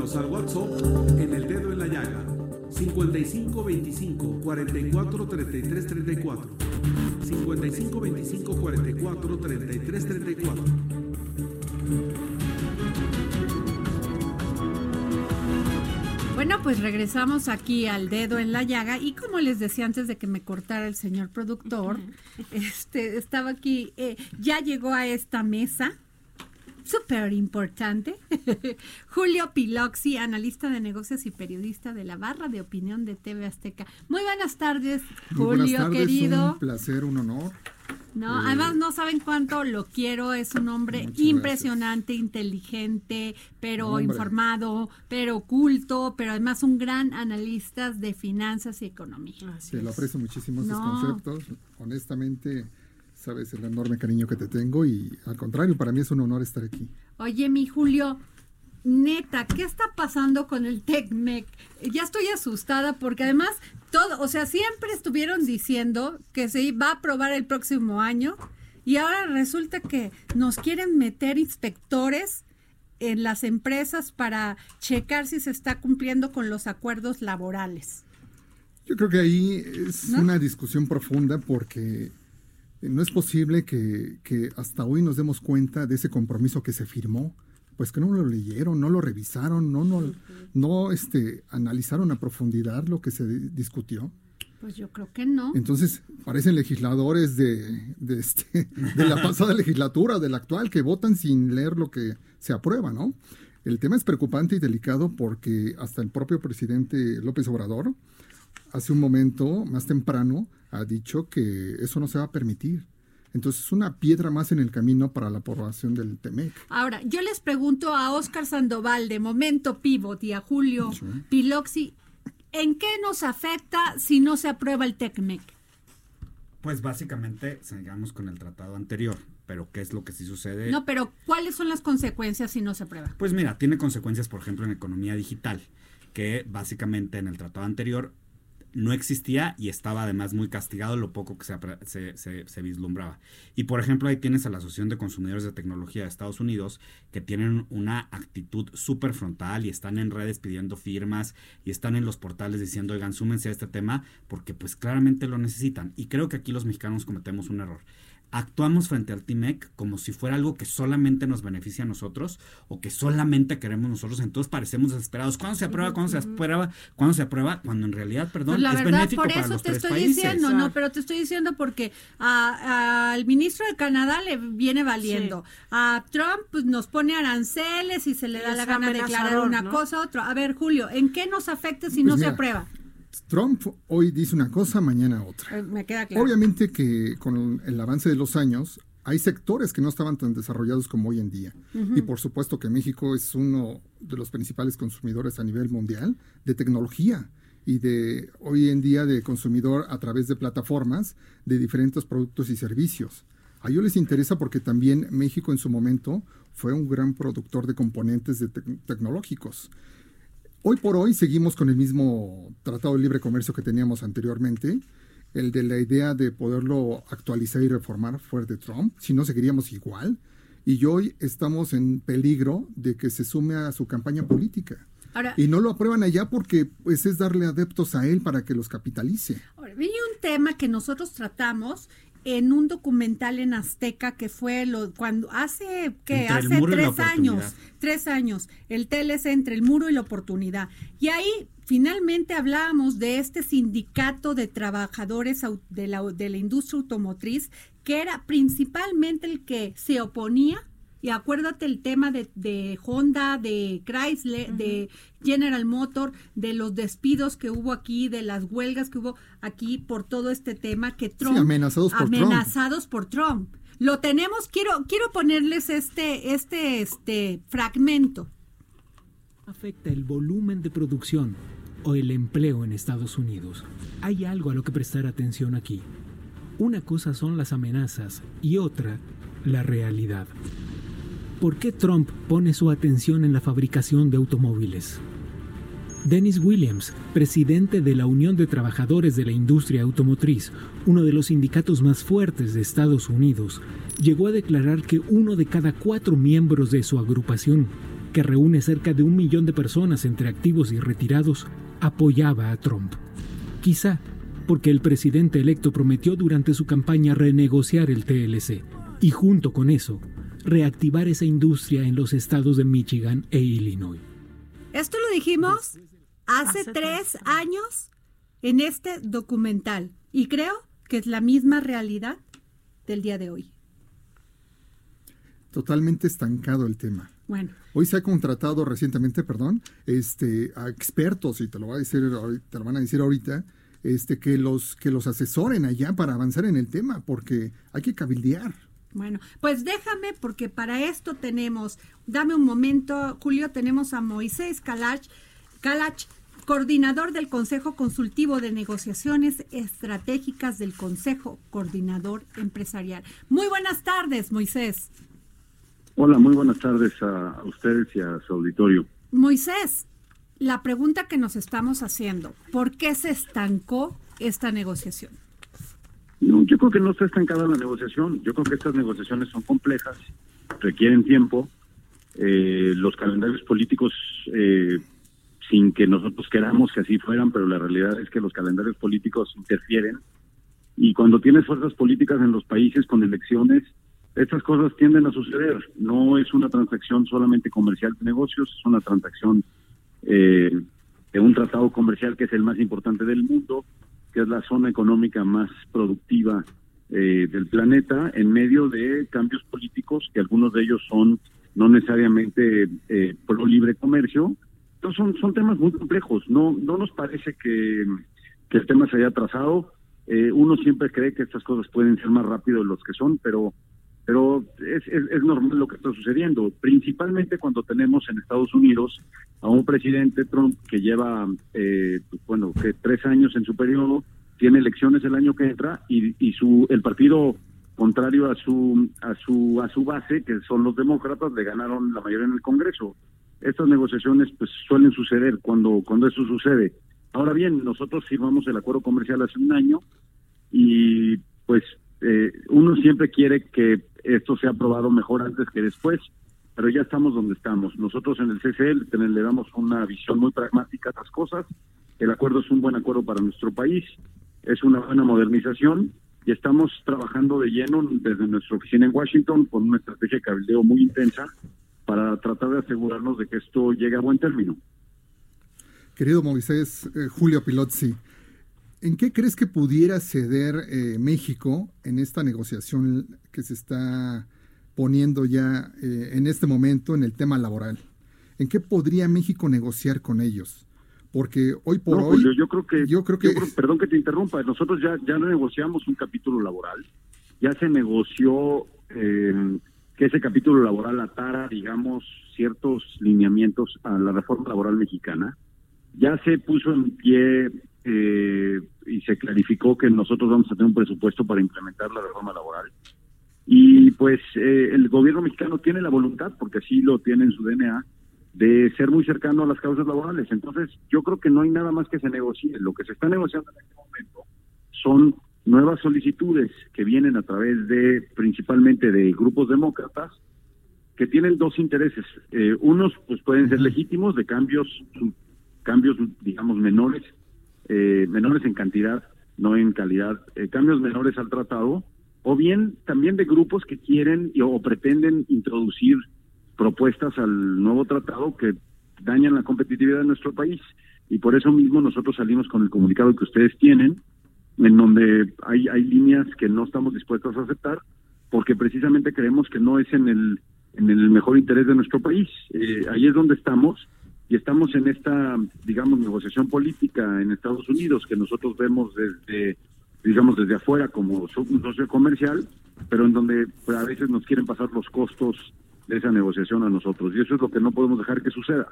Escríbenos al WhatsApp en el dedo en la llaga. 55 25 44 33 34 55 25 44 33 34 Bueno, pues regresamos aquí al dedo en la llaga y como les decía antes de que me cortara el señor productor, este estaba aquí, eh, ya llegó a esta mesa súper importante, Julio Piloxi, analista de negocios y periodista de la barra de opinión de TV Azteca. Muy buenas tardes, Muy Julio buenas tardes, querido. Un placer, un honor. No, Eh, además no saben cuánto lo quiero, es un hombre impresionante, inteligente, pero Hombre. informado, pero culto, pero además un gran analista de finanzas y economía. Te lo aprecio muchísimo esos No. conceptos. Honestamente, sabes el enorme cariño que te tengo y al contrario, para mí es un honor estar aquí. Oye, mi Julio, neta, ¿qué está pasando con el TECMEC? Ya estoy asustada porque además todo, o sea, siempre estuvieron diciendo que se iba a aprobar el próximo año y ahora resulta que nos quieren meter inspectores en las empresas para checar si se está cumpliendo con los acuerdos laborales. Yo creo que ahí es ¿No? una discusión profunda porque no es posible que, que hasta hoy nos demos cuenta de ese compromiso que se firmó, pues que no lo leyeron, no lo revisaron, no, no, no este, analizaron a profundidad lo que se di- discutió. Pues yo creo que no. Entonces, parecen legisladores de, de, este, de la pasada legislatura, de la actual, que votan sin leer lo que se aprueba, ¿no? El tema es preocupante y delicado porque hasta el propio presidente López Obrador, hace un momento, más temprano, ha dicho que eso no se va a permitir. Entonces, es una piedra más en el camino para la aprobación del TEMEC. Ahora, yo les pregunto a Oscar Sandoval de Momento Pivot y a Julio Piloxi, ¿en qué nos afecta si no se aprueba el TECMEC? Pues básicamente sigamos con el tratado anterior, pero ¿qué es lo que sí sucede? No, pero ¿cuáles son las consecuencias si no se aprueba? Pues mira, tiene consecuencias, por ejemplo, en economía digital, que básicamente en el tratado anterior no existía y estaba además muy castigado lo poco que se, se- se vislumbraba. Y por ejemplo, ahí tienes a la Asociación de Consumidores de Tecnología de Estados Unidos que tienen una actitud súper frontal y están en redes pidiendo firmas y están en los portales diciendo, oigan, súmense a este tema porque pues claramente lo necesitan. Y creo que aquí los mexicanos cometemos un error actuamos frente al TIMEC como si fuera algo que solamente nos beneficia a nosotros o que solamente queremos nosotros, entonces parecemos desesperados. ¿Cuándo se aprueba? ¿Cuándo se aprueba? ¿Cuándo se aprueba? Cuando en realidad, perdón, Pues la es verdad, benéfico por para eso los te tres estoy países. diciendo, no, pero te estoy diciendo porque a- al ministro de Canadá le viene valiendo. A Trump pues, nos pone aranceles y se le da la gana de declarar una ¿no? cosa otra. A ver, Julio, ¿en qué nos afecta si Pues no se mira, aprueba? Trump hoy dice una cosa, mañana otra. Eh, Me queda claro. Obviamente que con el avance de los años hay sectores que no estaban tan desarrollados como hoy en día. Y por supuesto que México es uno de los principales consumidores a nivel mundial de tecnología y de hoy en día de consumidor a través de plataformas de diferentes productos y servicios. A ellos les interesa porque también México en su momento fue un gran productor de componentes de tecnológicos. Hoy por hoy seguimos con el mismo Tratado de Libre Comercio que teníamos anteriormente, el de la idea de poderlo actualizar y reformar fue de Trump, si no seguiríamos igual. Y hoy estamos en peligro de que se sume a su campaña política. y no lo aprueban allá porque pues es darle adeptos a él para que los capitalice. Ahora, hay un tema que nosotros tratamos en un documental en Azteca que fue lo cuando hace que hace tres años, tres años, el TLC entre el muro y la oportunidad. Y ahí finalmente hablábamos de este sindicato de trabajadores de la, de la industria automotriz que era principalmente el que se oponía y acuérdate el tema de, Honda, de Chrysler, de General Motor, de los despidos que hubo aquí, de las huelgas que hubo aquí por todo este tema que Trump amenazados por amenazados por Trump. Lo tenemos, quiero quiero ponerles este este este fragmento. Afecta el volumen de producción o el empleo en Estados Unidos. Hay algo a lo que prestar atención aquí. Una cosa son las amenazas y otra la realidad. ¿Por qué Trump pone su atención en la fabricación de automóviles? Dennis Williams, presidente de la Unión de Trabajadores de la Industria Automotriz, uno de los sindicatos más fuertes de Estados Unidos, llegó a declarar que uno de cada cuatro miembros de su agrupación, que reúne cerca de un millón de personas entre activos y retirados, apoyaba a Trump. Quizá porque el presidente electo prometió durante su campaña renegociar el TLC, y junto con eso, reactivar esa industria en los estados de Michigan e Illinois. Esto lo dijimos hace, tres años en este documental y creo que es la misma realidad del día de hoy. Totalmente estancado el tema. Bueno. Hoy se ha contratado recientemente, perdón, este, a expertos, y te lo, va a decir, te lo van a decir ahorita, este, que, los, que los asesoren allá para avanzar en el tema, porque hay que cabildear. Bueno, pues déjame porque para esto tenemos, dame un momento, Julio, tenemos a Moisés Calach, Calach, coordinador del Consejo Consultivo de Negociaciones Estratégicas del Consejo Coordinador Empresarial. Muy buenas tardes, Moisés. Hola, muy buenas tardes a ustedes y a su auditorio. Moisés, la pregunta que nos estamos haciendo, ¿por qué se estancó esta negociación? No, yo creo que no está estancada la negociación. Yo creo que estas negociaciones son complejas, requieren tiempo. Eh, los calendarios políticos, eh, sin que nosotros queramos que así fueran, pero la realidad es que los calendarios políticos interfieren. Y cuando tienes fuerzas políticas en los países con elecciones, estas cosas tienden a suceder. No es una transacción solamente comercial de negocios, es una transacción eh, de un tratado comercial que es el más importante del mundo que es la zona económica más productiva eh, del planeta, en medio de cambios políticos, que algunos de ellos son no necesariamente eh, pro libre comercio. Entonces son, son temas muy complejos. No, no nos parece que, el tema se haya atrasado. Eh, uno siempre cree que estas cosas pueden ser más rápido de los que son, pero pero es, es, normal lo que está sucediendo, principalmente cuando tenemos en Estados Unidos a un presidente Trump que lleva, eh, pues, bueno, que tres años en su periodo, tiene elecciones el año que entra y, y su el partido contrario a su a su a su base, que son los demócratas, le ganaron la mayoría en el Congreso. Estas negociaciones pues suelen suceder cuando cuando eso sucede. Ahora bien, nosotros firmamos el acuerdo comercial hace un año y pues eh, uno siempre quiere que esto sea aprobado mejor antes que después, pero ya estamos donde estamos. Nosotros en el CCL le damos una visión muy pragmática a las cosas. El acuerdo es un buen acuerdo para nuestro país, es una buena modernización y estamos trabajando de lleno desde nuestra oficina en Washington con una estrategia de cabildeo muy intensa para tratar de asegurarnos de que esto llegue a buen término. Querido Moisés, eh, Julio Pilotzi, ¿En qué crees que pudiera ceder eh, México en esta negociación que se está poniendo ya eh, en este momento en el tema laboral? ¿En qué podría México negociar con ellos? Porque hoy por hoy... yo creo que... Yo creo que perdón que te interrumpa, nosotros ya, ya negociamos un capítulo laboral, ya se negoció eh, que ese capítulo laboral atara, digamos, ciertos lineamientos a la reforma laboral mexicana. Ya se puso en pie eh, y se clarificó que nosotros vamos a tener un presupuesto para implementar la reforma laboral. Y pues eh, el gobierno mexicano tiene la voluntad, porque así lo tiene en su DNA, de ser muy cercano a las causas laborales. Entonces, yo creo que no hay nada más que se negocie. Lo que se está negociando en este momento son nuevas solicitudes que vienen a través de principalmente de grupos demócratas que tienen dos intereses. Eh, unos pues pueden ser legítimos de cambios, cambios digamos menores, eh, menores en cantidad, no en calidad, eh, cambios menores al tratado, o bien también de grupos que quieren o pretenden introducir propuestas al nuevo tratado que dañan la competitividad de nuestro país. Y por eso mismo nosotros salimos con el comunicado que ustedes tienen, en donde hay, hay líneas que no estamos dispuestos a aceptar, porque precisamente creemos que no es en el, en el mejor interés de nuestro país. Eh, ahí es donde estamos y estamos en esta, digamos, negociación política en Estados Unidos que nosotros vemos desde, digamos, desde afuera como un socio comercial, pero en donde pues, a veces nos quieren pasar los costos de esa negociación a nosotros. Y eso es lo que no podemos dejar que suceda.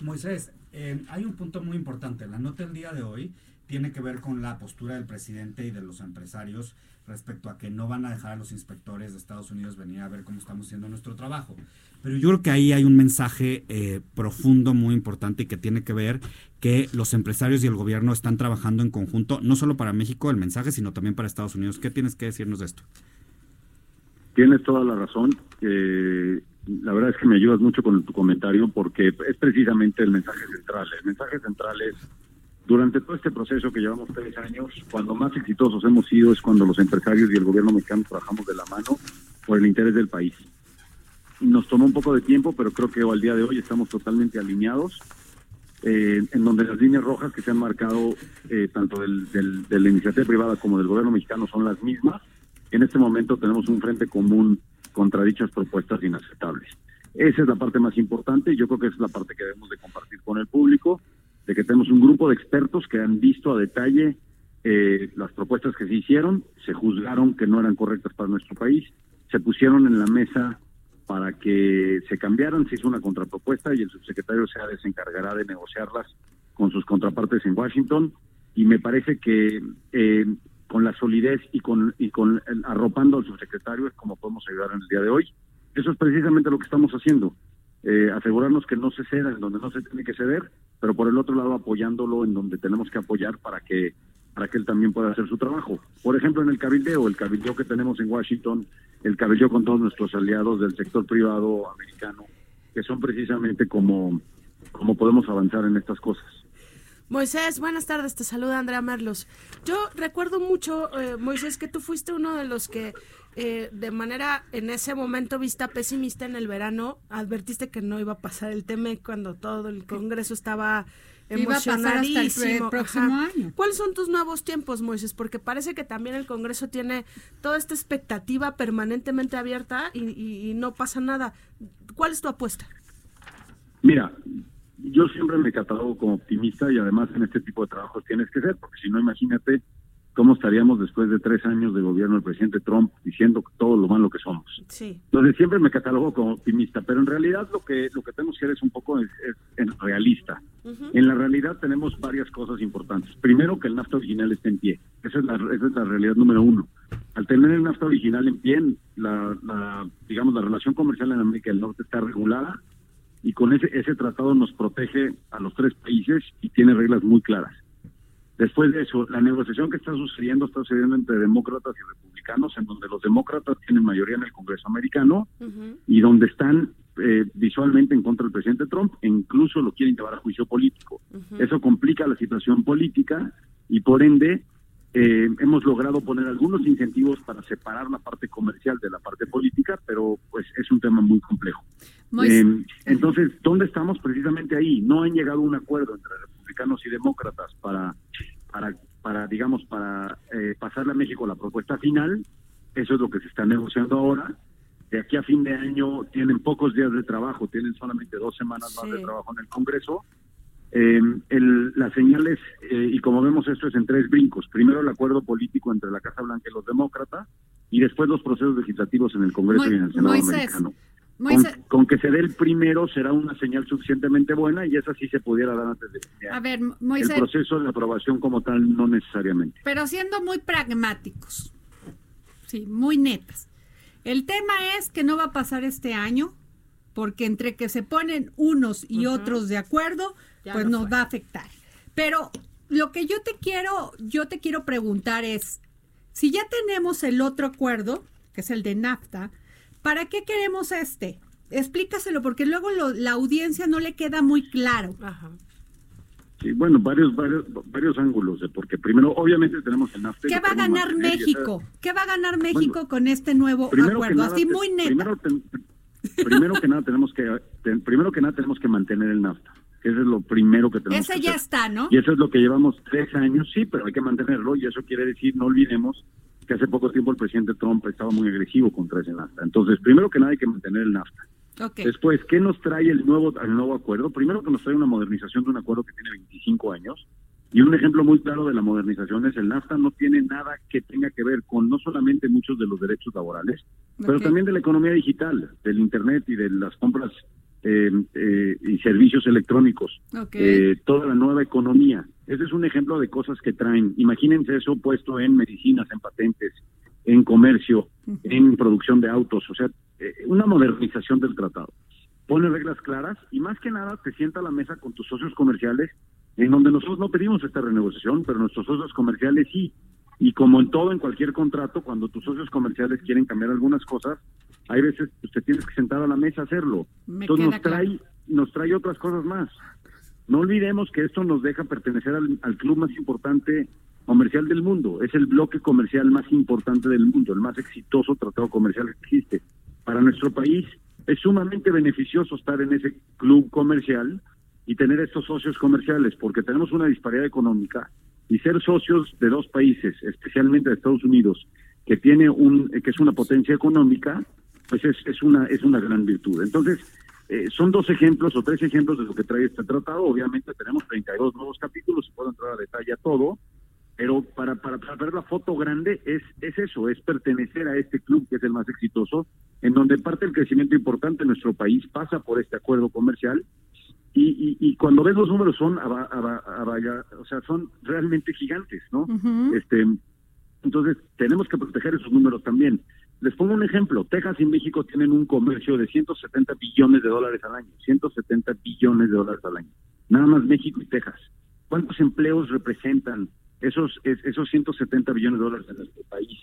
Moisés, eh, hay un punto muy importante. La nota del día de hoy tiene que ver con la postura del presidente y de los empresarios respecto a que no van a dejar a los inspectores de Estados Unidos venir a ver cómo estamos haciendo nuestro trabajo. Pero yo creo que ahí hay un mensaje eh, profundo, muy importante y que tiene que ver que los empresarios y el gobierno están trabajando en conjunto, no solo para México el mensaje, sino también para Estados Unidos. ¿Qué tienes que decirnos de esto? Tienes toda la razón. La verdad es que me ayudas mucho con tu comentario porque es precisamente el mensaje central. El mensaje central es, durante todo este proceso que llevamos tres años, cuando más exitosos hemos sido es cuando los empresarios y el gobierno mexicano trabajamos de la mano por el interés del país. Nos tomó un poco de tiempo, pero creo que al día de hoy estamos totalmente alineados, eh, en donde las líneas rojas que se han marcado eh, tanto del, del, de la iniciativa privada como del gobierno mexicano son las mismas. En este momento tenemos un frente común contra dichas propuestas inaceptables. Esa es la parte más importante y yo creo que es la parte que debemos de compartir con el público, de que tenemos un grupo de expertos que han visto a detalle eh, las propuestas que se hicieron, se juzgaron que no eran correctas para nuestro país, se pusieron en la mesa para que se cambiaran, se hizo una contrapropuesta y el subsecretario se desencargará de negociarlas con sus contrapartes en Washington y me parece que eh, con la solidez y con, y con el, arropando al subsecretario es como podemos ayudar en el día de hoy. Eso es precisamente lo que estamos haciendo, eh, asegurarnos que no se ceda en donde no se tiene que ceder, pero por el otro lado apoyándolo en donde tenemos que apoyar para que para que él también pueda hacer su trabajo. Por ejemplo, en el cabildeo, el cabildeo que tenemos en Washington, el cabildeo con todos nuestros aliados del sector privado americano, que son precisamente como, como podemos avanzar en estas cosas. Moisés, buenas tardes, te saluda Andrea Merlos. Yo recuerdo mucho, eh, Moisés, que tú fuiste uno de los que eh, de manera en ese momento vista pesimista en el verano, advertiste que no iba a pasar el tema cuando todo el Congreso estaba emocionadísimo. próximo año. ¿Cuáles son tus nuevos tiempos, Moisés? Porque parece que también el Congreso tiene toda esta expectativa permanentemente abierta y, y no pasa nada. ¿Cuál es tu apuesta? Mira, yo siempre me catalogo como optimista y además en este tipo de trabajos tienes que ser, porque si no, imagínate cómo estaríamos después de tres años de gobierno del presidente Trump diciendo todo lo malo que somos. Sí. Entonces siempre me catalogo como optimista, pero en realidad lo que lo que tenemos que hacer es un poco es, es realista. En la realidad tenemos varias cosas importantes. Primero, que el NAFTA original esté en pie. Esa es la, esa es la realidad número uno. Al tener el NAFTA original en pie, la, la digamos la relación comercial en América del Norte está regulada y con ese, ese tratado nos protege a los tres países y tiene reglas muy claras. Después de eso, la negociación que está sucediendo está sucediendo entre demócratas y republicanos, en donde los demócratas tienen mayoría en el Congreso americano y donde están eh, visualmente en contra del presidente Trump e incluso lo quieren llevar a juicio político. Eso complica la situación política y por ende eh, hemos logrado poner algunos incentivos para separar la parte comercial de la parte política, pero pues es un tema muy complejo. Eh, entonces, ¿dónde estamos? Precisamente ahí. No han llegado a un acuerdo entre republicanos y demócratas para, para, para digamos, para eh, pasarle a México la propuesta final. Eso es lo que se está negociando ahora. De aquí a fin de año tienen pocos días de trabajo, tienen solamente dos semanas más de trabajo en el Congreso. Eh, el, las señales, eh, y como vemos esto es en tres brincos. Primero el acuerdo político entre la Casa Blanca y los demócratas, y después los procesos legislativos en el Congreso Mo- y en el Senado Moisés, americano. Con, Moisés, con que se dé el primero será una señal suficientemente buena y esa sí se pudiera dar antes de a ver, el Moisés, proceso de aprobación como tal no necesariamente. pero siendo muy pragmáticos, sí, muy netas. El tema es que no va a pasar este año, porque entre que se ponen unos y otros de acuerdo, Ya pues no nos fue. va a afectar. Pero lo que yo te quiero, yo te quiero preguntar es, si ya tenemos el otro acuerdo, que es el de NAFTA, ¿para qué queremos este? Explícaselo, porque luego lo- la audiencia no le queda muy claro. Ajá. Sí, bueno, varios, varios, varios ángulos, de porque primero, obviamente tenemos el NAFTA. ¿Qué va a ganar México? ¿Qué va a ganar México Bueno, con este nuevo acuerdo? nada, Así muy neta. Primero, ten- primero que nada tenemos que ten- primero que nada tenemos que mantener el NAFTA. que Eso es lo primero que tenemos Ese que ya hacer. está, ¿no? Y eso es lo que llevamos tres años, sí, pero hay que mantenerlo y eso quiere decir, no olvidemos que hace poco tiempo el presidente Trump estaba muy agresivo contra ese NAFTA. Entonces, primero que nada hay que mantener el NAFTA. Ok. Después, ¿qué nos trae el nuevo, el nuevo acuerdo? Primero que nos trae una modernización de un acuerdo que tiene 25 años. Y un ejemplo muy claro de la modernización es el NAFTA no tiene nada que tenga que ver con no solamente muchos de los derechos laborales, pero Ok. también de la economía digital, del Internet y de las compras eh, eh, y servicios electrónicos, Ok. eh, toda la nueva economía. Ese es un ejemplo de cosas que traen. Imagínense eso puesto en medicinas, en patentes, en comercio, en producción de autos, o sea, eh, una modernización del tratado. Pone reglas claras y más que nada te sienta a la mesa con tus socios comerciales, en donde nosotros no pedimos esta renegociación, pero nuestros socios comerciales sí. Y como en todo, en cualquier contrato, cuando tus socios comerciales quieren cambiar algunas cosas, hay veces pues, te tienes que sentar a la mesa a hacerlo. Me Entonces nos trae, nos trae otras cosas más. No olvidemos que esto nos deja pertenecer al, al club más importante comercial del mundo. Es el bloque comercial más importante del mundo, el más exitoso tratado comercial que existe. Para nuestro país es sumamente beneficioso estar en ese club comercial y tener estos socios comerciales, porque tenemos una disparidad económica y ser socios de dos países, especialmente de Estados Unidos, que tiene un que es una potencia económica, pues es, es una es una gran virtud. Entonces, eh, son dos ejemplos o tres ejemplos de lo que trae este tratado. Obviamente tenemos 32 nuevos capítulos, puedo entrar a detalle a todo, pero para, para, para ver la foto grande es, es eso, es pertenecer a este club que es el más exitoso, en donde parte del crecimiento importante de nuestro país pasa por este acuerdo comercial. Y, y, y cuando ves los números son aba- aba- abaya- o sea son realmente gigantes no este entonces tenemos que proteger esos números también. Les pongo un ejemplo Texas y México tienen un comercio de 170 billones de dólares al año 170 billones de dólares al año. Nada más México y Texas. Cuántos empleos representan esos es- esos 170 billones de dólares en nuestro país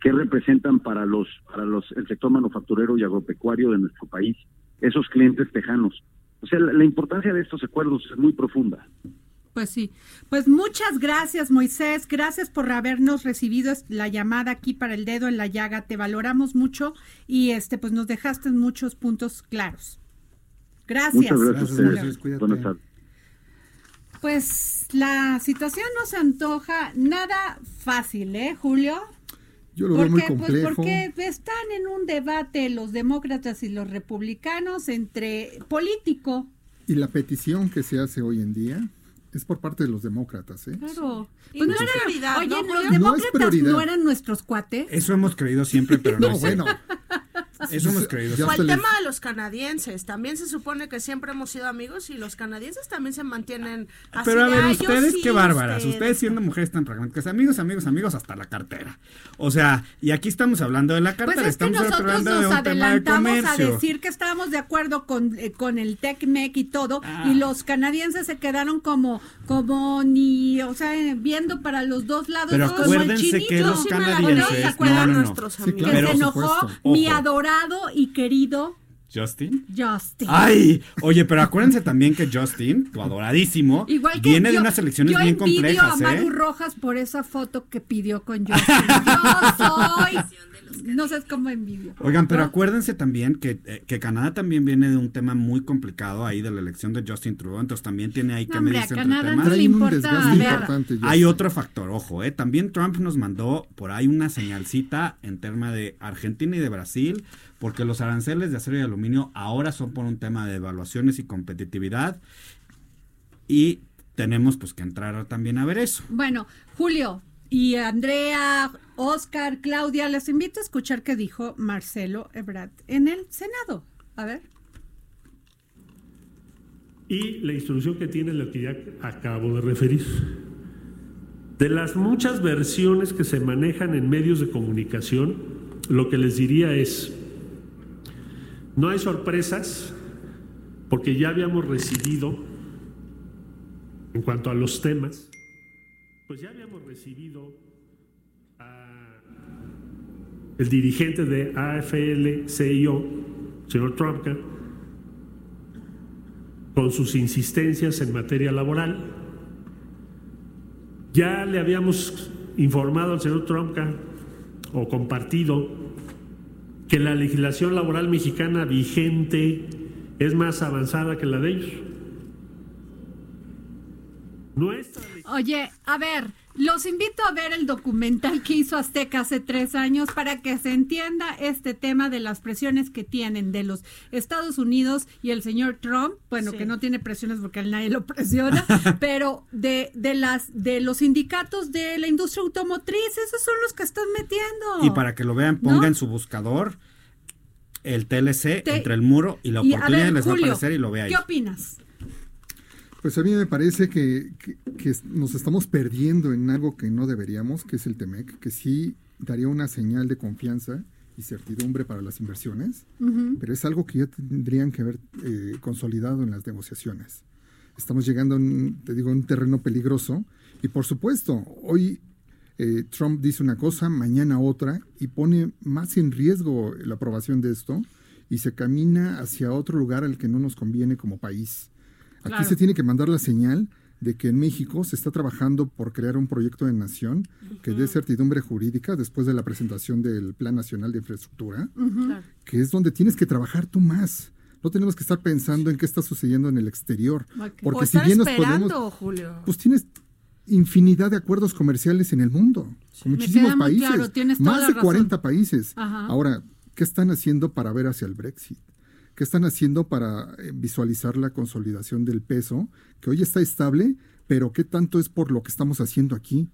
qué representan para los para los el sector manufacturero y agropecuario de nuestro país esos clientes tejanos o sea la, la importancia de estos acuerdos es muy profunda Pues sí. Pues muchas gracias, Moisés. Gracias por habernos recibido la llamada aquí para el dedo en la llaga. Te valoramos mucho y este pues nos dejaste muchos puntos claros. Gracias. muchas gracias, Gracias, a ustedes buenas tardes Pues la situación no se antoja nada fácil, ¿eh, Julio? Yo lo veo muy Porque, pues complejo. porque están en un debate los demócratas y los republicanos entre político. Y la petición que se hace hoy en día es por parte de los demócratas, ¿eh? Claro. Y Pues no era- prioridad, Oye, ¿no, los? No demócratas no, eran nuestros cuates. Eso hemos creído siempre, pero no, No, es bueno. Eso hemos creído O el tema de los canadienses. También se supone que siempre hemos sido amigos y los canadienses también se mantienen así. Pero a de, ver, "Ay, yo ustedes sí, qué bárbaras. ustedes". Ustedes siendo mujeres tan pragmáticas. Amigos, amigos, amigos, hasta la cartera. O sea, y aquí estamos hablando de la Pues cartera. es que estamos nosotros hablando de nos un tema de adelantamos a comercio. decir que estábamos de acuerdo con, eh, con el TECMEC y todo, Ah. y los canadienses se quedaron como, como ni, o sea, viendo para los dos lados. Pero como el acuérdense chinito. que los sí canadienses. creo, ¿se No, acuerdan no, no. nuestros Sí, amigos? que claro, se por enojó supuesto. mi Ojo. Adorado y querido Justin. Justin. Ay, oye, pero acuérdense también que Justin, tu adoradísimo, Igual que viene de yo- unas elecciones yo bien envidio complejas, a Maru ¿eh? Rojas por esa foto que pidió con Justin. Yo soy. No sé cómo envidio. Oigan, pero ¿No? acuérdense también que, eh, que Canadá también viene de un tema muy complicado ahí de la elección de Justin Trudeau, entonces también tiene ahí que No, hombre, a medirse entre Canadá temas. no le importa. A importante. Hay otro factor, ojo, ¿eh? También Trump nos mandó por ahí una señalcita en tema de Argentina y de Brasil, porque los aranceles de acero y aluminio ahora son por un tema de evaluaciones y competitividad y tenemos pues que entrar también a ver eso. Bueno, Julio, Y Andrea, Oscar, Claudia, les invito a escuchar qué dijo Marcelo Ebrard en el Senado. A ver. Y la instrucción que tiene lo que ya acabo de referir. De las muchas versiones que se manejan en medios de comunicación, lo que les diría es, no hay sorpresas, porque ya habíamos recibido, en cuanto a los temas, pues ya habíamos recibido a el dirigente de AFL-CIO, señor Trumpka, con sus insistencias en materia laboral. Ya le habíamos informado al señor Trumpka o compartido que la legislación laboral mexicana vigente es más avanzada que la de ellos. Oye, a ver, los invito a ver el documental que hizo Azteca hace tres años para que se entienda este tema de las presiones que tienen de los Estados Unidos y el señor Trump, bueno, Sí. que no tiene presiones porque nadie lo presiona, pero de, de las de los sindicatos de la industria automotriz, esos son los que están metiendo. Y para que lo vean, ¿No? ponga en su buscador el TLC Te- entre el muro y la Y, oportunidad ver, les va a aparecer y lo vea ahí. ¿Qué opinas? Pues a mí me parece que, que- que nos estamos perdiendo en algo que no deberíamos, que es el TEMEC, que sí daría una señal de confianza y certidumbre para las inversiones, pero es algo que ya tendrían que haber eh, consolidado en las negociaciones. Estamos llegando, a un, te digo, a un terreno peligroso y por supuesto, hoy eh, Trump dice una cosa, mañana otra y pone más en riesgo la aprobación de esto y se camina hacia otro lugar al que no nos conviene como país. Aquí Claro. se tiene que mandar la señal de que en México se está trabajando por crear un proyecto de nación que dé certidumbre jurídica después de la presentación del Plan Nacional de Infraestructura, que es donde tienes que trabajar tú más. No tenemos que estar pensando en qué está sucediendo en el exterior. Porque o si bien nos podemos... Julio. Pues tienes infinidad de acuerdos comerciales en el mundo, con Me muchísimos países, claro, tienes toda más la de razón. 40 países. Ajá. Ahora, ¿qué están haciendo para ver hacia el Brexit? ¿Qué están haciendo para eh, visualizar la consolidación del peso, que hoy está estable, pero qué tanto es por lo que estamos haciendo aquí?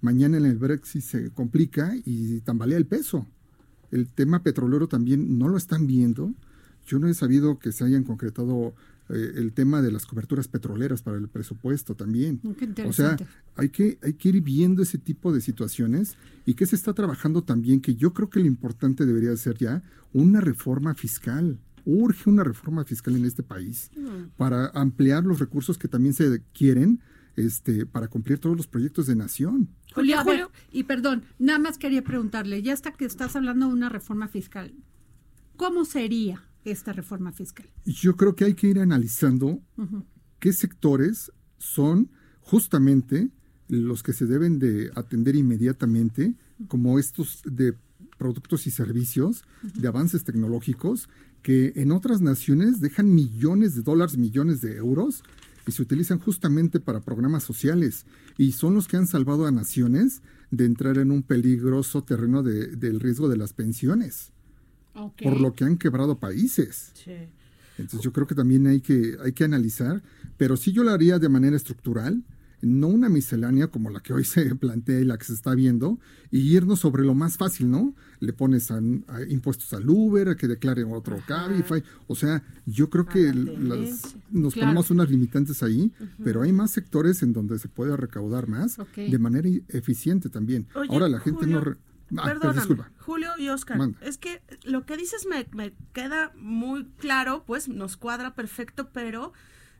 Mañana en el Brexit se complica y tambalea el peso. El tema petrolero también no lo están viendo. Yo no he sabido que se hayan concretado eh, el tema de las coberturas petroleras para el presupuesto también. Mm, qué O sea, hay que, hay que ir viendo ese tipo de situaciones y que se está trabajando también, que yo creo que lo importante debería ser ya una reforma fiscal. Urge una reforma fiscal en este país para ampliar los recursos que también se quieren este, para cumplir todos los proyectos de nación. Julio, a ver, y perdón, nada más quería preguntarle, ya hasta que estás hablando de una reforma fiscal, ¿cómo sería esta reforma fiscal? Yo creo que hay que ir analizando qué sectores son justamente los que se deben de atender inmediatamente, como estos de productos y servicios, de avances tecnológicos, que en otras naciones dejan millones de dólares, millones de euros, y se utilizan justamente para programas sociales, y son los que han salvado a naciones de entrar en un peligroso terreno de- del riesgo de las pensiones, por lo que han quebrado países. Entonces yo creo que también hay que, hay que analizar, pero sí yo lo haría de manera estructural, no una miscelánea como la que hoy se plantea y la que se está viendo, y irnos sobre lo más fácil, ¿no? Le pones a- a impuestos al Uber, a que declare otro Cabify, o sea, yo creo que las- nos Claro. ponemos unas limitantes ahí, pero hay más sectores en donde se puede recaudar más de manera eficiente también. Oye, Ahora la gente Julio, no... re- Ah, pero Perdóname, disculpa. Julio y Oscar, Manda. es que lo que dices me, me queda muy claro, pues nos cuadra perfecto, pero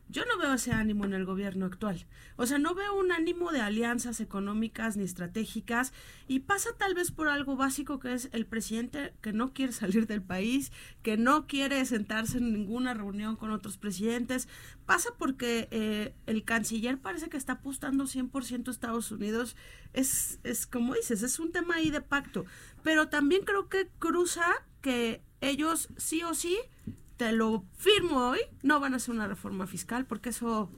yo no veo ese ánimo en el gobierno actual. O sea, no veo un ánimo de alianzas económicas ni estratégicas y pasa tal vez por algo básico que es el presidente que no quiere salir del país, que no quiere sentarse en ninguna reunión con otros presidentes. Pasa porque eh, el canciller parece que está apostando 100% a Estados Unidos. Es, es como dices, es un tema ahí de pacto. Pero también creo que cruza que ellos sí o sí, te lo firmo hoy, no van a hacer una reforma fiscal porque eso...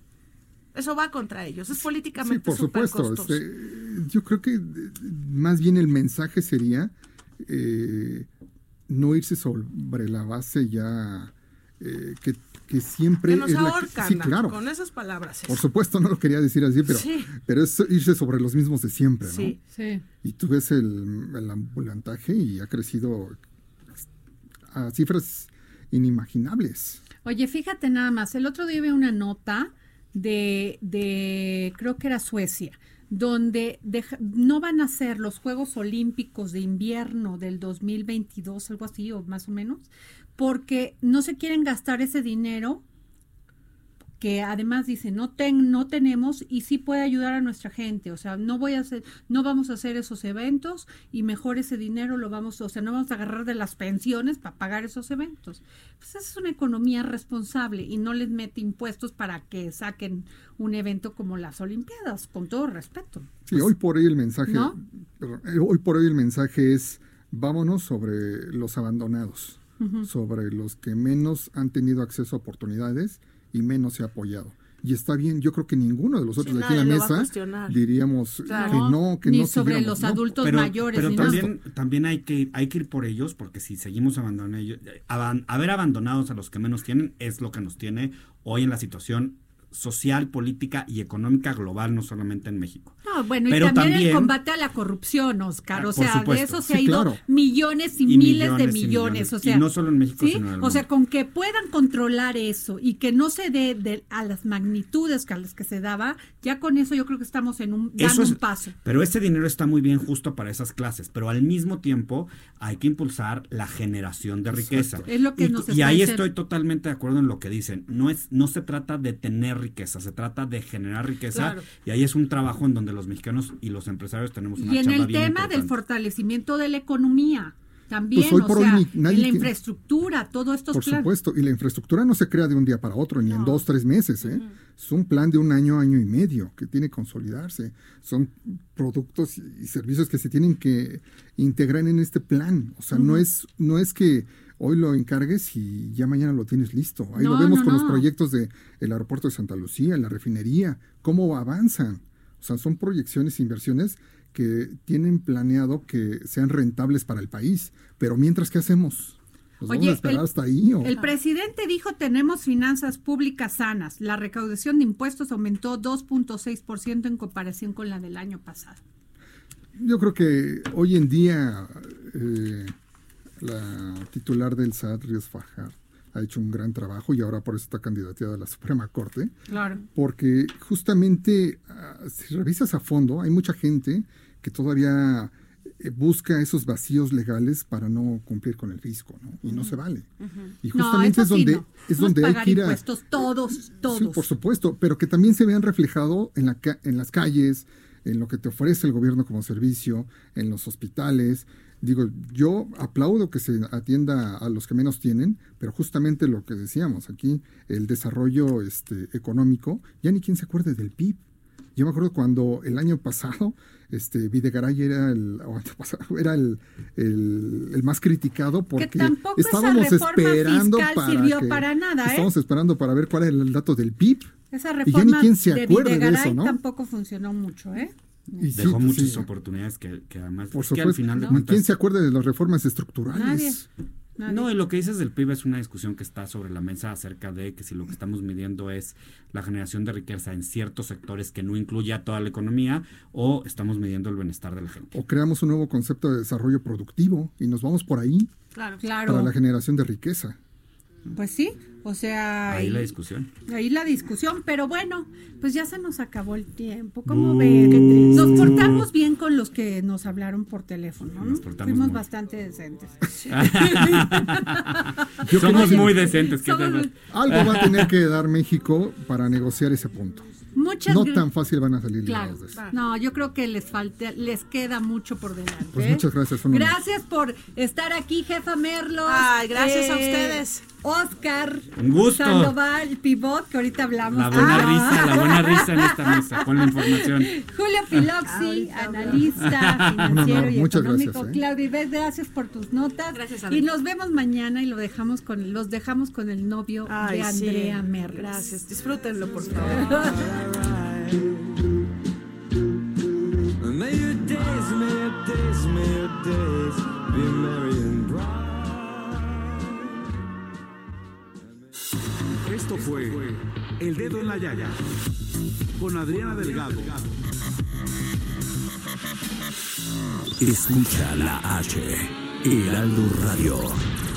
Eso va contra ellos, es Sí, políticamente por súper supuesto. costoso. este, yo creo que eh, más bien el mensaje sería eh, no irse sobre la base ya eh, que, que siempre Que nos es la que- ahorcan, sí, claro. con esas palabras. Por supuesto, no lo quería decir así, pero, Sí. pero es irse sobre los mismos de siempre, ¿no? Sí. Sí. Y tú ves el, el ambulantaje y ha crecido a cifras inimaginables. Oye, fíjate nada más, el otro día vi una nota de, de creo que era Suecia, donde no van a ser los Juegos Olímpicos de invierno del 2022, algo así, o más o menos, porque no se quieren gastar ese dinero que además dice no ten, no tenemos y sí puede ayudar a nuestra gente, o sea, no voy a hacer no vamos a hacer esos eventos y mejor ese dinero lo vamos, o sea, no vamos a agarrar de las pensiones para pagar esos eventos. Pues esa es una economía responsable y no les mete impuestos para que saquen un evento como las Olimpiadas, con todo respeto. Sí, hoy por hoy el mensaje, eh, hoy por hoy el mensaje es vámonos sobre los abandonados, sobre los que menos han tenido acceso a oportunidades y menos se ha apoyado. Y está bien, yo creo que ninguno de los otros Sí, de aquí en la mesa diríamos Claro. que no, que Ni no sobre siguiéramos, los ¿no? adultos pero, mayores pero ni nada. también, también hay que hay que ir por ellos porque si seguimos abandonando ellos aban- haber abandonados a los que menos tienen es lo que nos tiene hoy en la situación social, política y económica global, no solamente en México. No, bueno, Pero y también, el combate a la corrupción, Oscar. Ah, o sea, de eso se Sí, ha ido claro. millones y, Y miles de millones y millones. millones. O sea, Y no solo en México, ¿sí? sino en el O sea, con que puedan controlar eso y que no se dé de- a las magnitudes que a las que se daba, ya con eso yo creo que estamos en un, dando Eso es- un paso. Pero ese dinero está muy bien justo para esas clases, pero al mismo tiempo hay que impulsar la generación de riqueza. Es lo que y, nos y ahí diciendo. estoy totalmente de acuerdo en lo que dicen. No es no se trata de tener riqueza, se trata de generar riqueza Claro. y ahí es un trabajo en donde los mexicanos y los empresarios tenemos una Y en el bien tema del fortalecimiento de la economía también, Pues hoy o por hoy sea, ni- en nadie la tiene- infraestructura, todo esto Por supuesto, y la infraestructura no se crea de un día para otro, ni en dos, tres meses. ¿eh? Es un plan de un año, año y medio que tiene que consolidarse. Son productos y servicios que se tienen que integrar en este plan. O sea, no, es, no es que hoy lo encargues y ya mañana lo tienes listo. Ahí lo vemos no, con los proyectos del el aeropuerto de Santa Lucía, la refinería, cómo avanzan. O sea, son proyecciones e inversiones que tienen planeado que sean rentables para el país. Pero mientras, ¿qué hacemos? ¿Nos vamos a esperar el- hasta ahí? O? El presidente dijo tenemos finanzas públicas sanas. La recaudación de impuestos aumentó 2.6% en comparación con la del año pasado. Yo creo que hoy en día eh, la titular del SAT, Ríos Fajar, ha hecho un gran trabajo y ahora por eso está candidateada a la Suprema Corte. Claro. Porque justamente, ah, si revisas a fondo, hay mucha gente que todavía eh, busca esos vacíos legales para no cumplir con el fisco, ¿no? Y no se vale. Y justamente es sí donde, no. es donde hay que ir a... todos, todos. Sí, por supuesto, pero que también se vean reflejado en, la, ca- en las calles, en lo que te ofrece el gobierno como servicio, en los hospitales. Digo, yo aplaudo que se atienda a los que menos tienen, pero justamente lo que decíamos aquí, el desarrollo este, económico, ya ni quien se acuerde del PIB. Yo me acuerdo cuando el año pasado, este, Videgaray era el, era el, el, el más criticado porque tampoco estábamos reforma esperando para sirvió que- para nada, ¿eh? Estábamos esperando para ver cuál era el dato del PIB. Esa Y ya reforma ni quien se de acuerde de Videgaray eso, ¿no? tampoco funcionó mucho, ¿eh? Y sí, Dejó pues muchas sí. oportunidades que, que además Por que supuesto. al final de ¿Y cuentas quién se acuerda de las reformas estructurales? Nadie. Nadie. No, y lo que dices del PIB es una discusión que está sobre la mesa acerca de que si lo que estamos midiendo es la generación de riqueza en ciertos sectores que no incluye a toda la economía o estamos midiendo el bienestar de la gente. O creamos un nuevo concepto de desarrollo productivo y nos vamos por ahí Claro. para la generación de riqueza. Pues sí, o sea, Ahí la discusión. ahí la discusión, pero bueno, pues ya se nos acabó el tiempo. ¿Cómo ven? Nos portamos bien con los que nos hablaron por teléfono, ¿no? Nos portamos Fuimos muy- bastante decentes. Somos muy decentes. ¿qué Somos Algo va a tener que dar México para negociar ese punto. Muchas No tan fácil van a salir Claro. de eso. No, yo creo que les falta, les queda mucho por delante. Pues ¿eh? muchas gracias. Gracias por estar aquí, jefa Merlos. Eh, Ay, gracias a ustedes. Oscar. Un gusto. Sandoval, Pivot, que ahorita hablamos. La buena Ah. risa, la buena risa en esta mesa con la información. Julio Filoxi, analista financiero No, no, y muchas económico. gracias, ¿eh? Claudia Ibet, gracias por tus notas. Gracias, Y Adri. nos vemos mañana y lo dejamos con, los dejamos con el novio Ay, de sí. Andrea Merlos. Gracias. Disfrútenlo, por favor. Esto fue El Dedo en la Llaga con Adriana Delgado. Escucha la H, Heraldo Radio.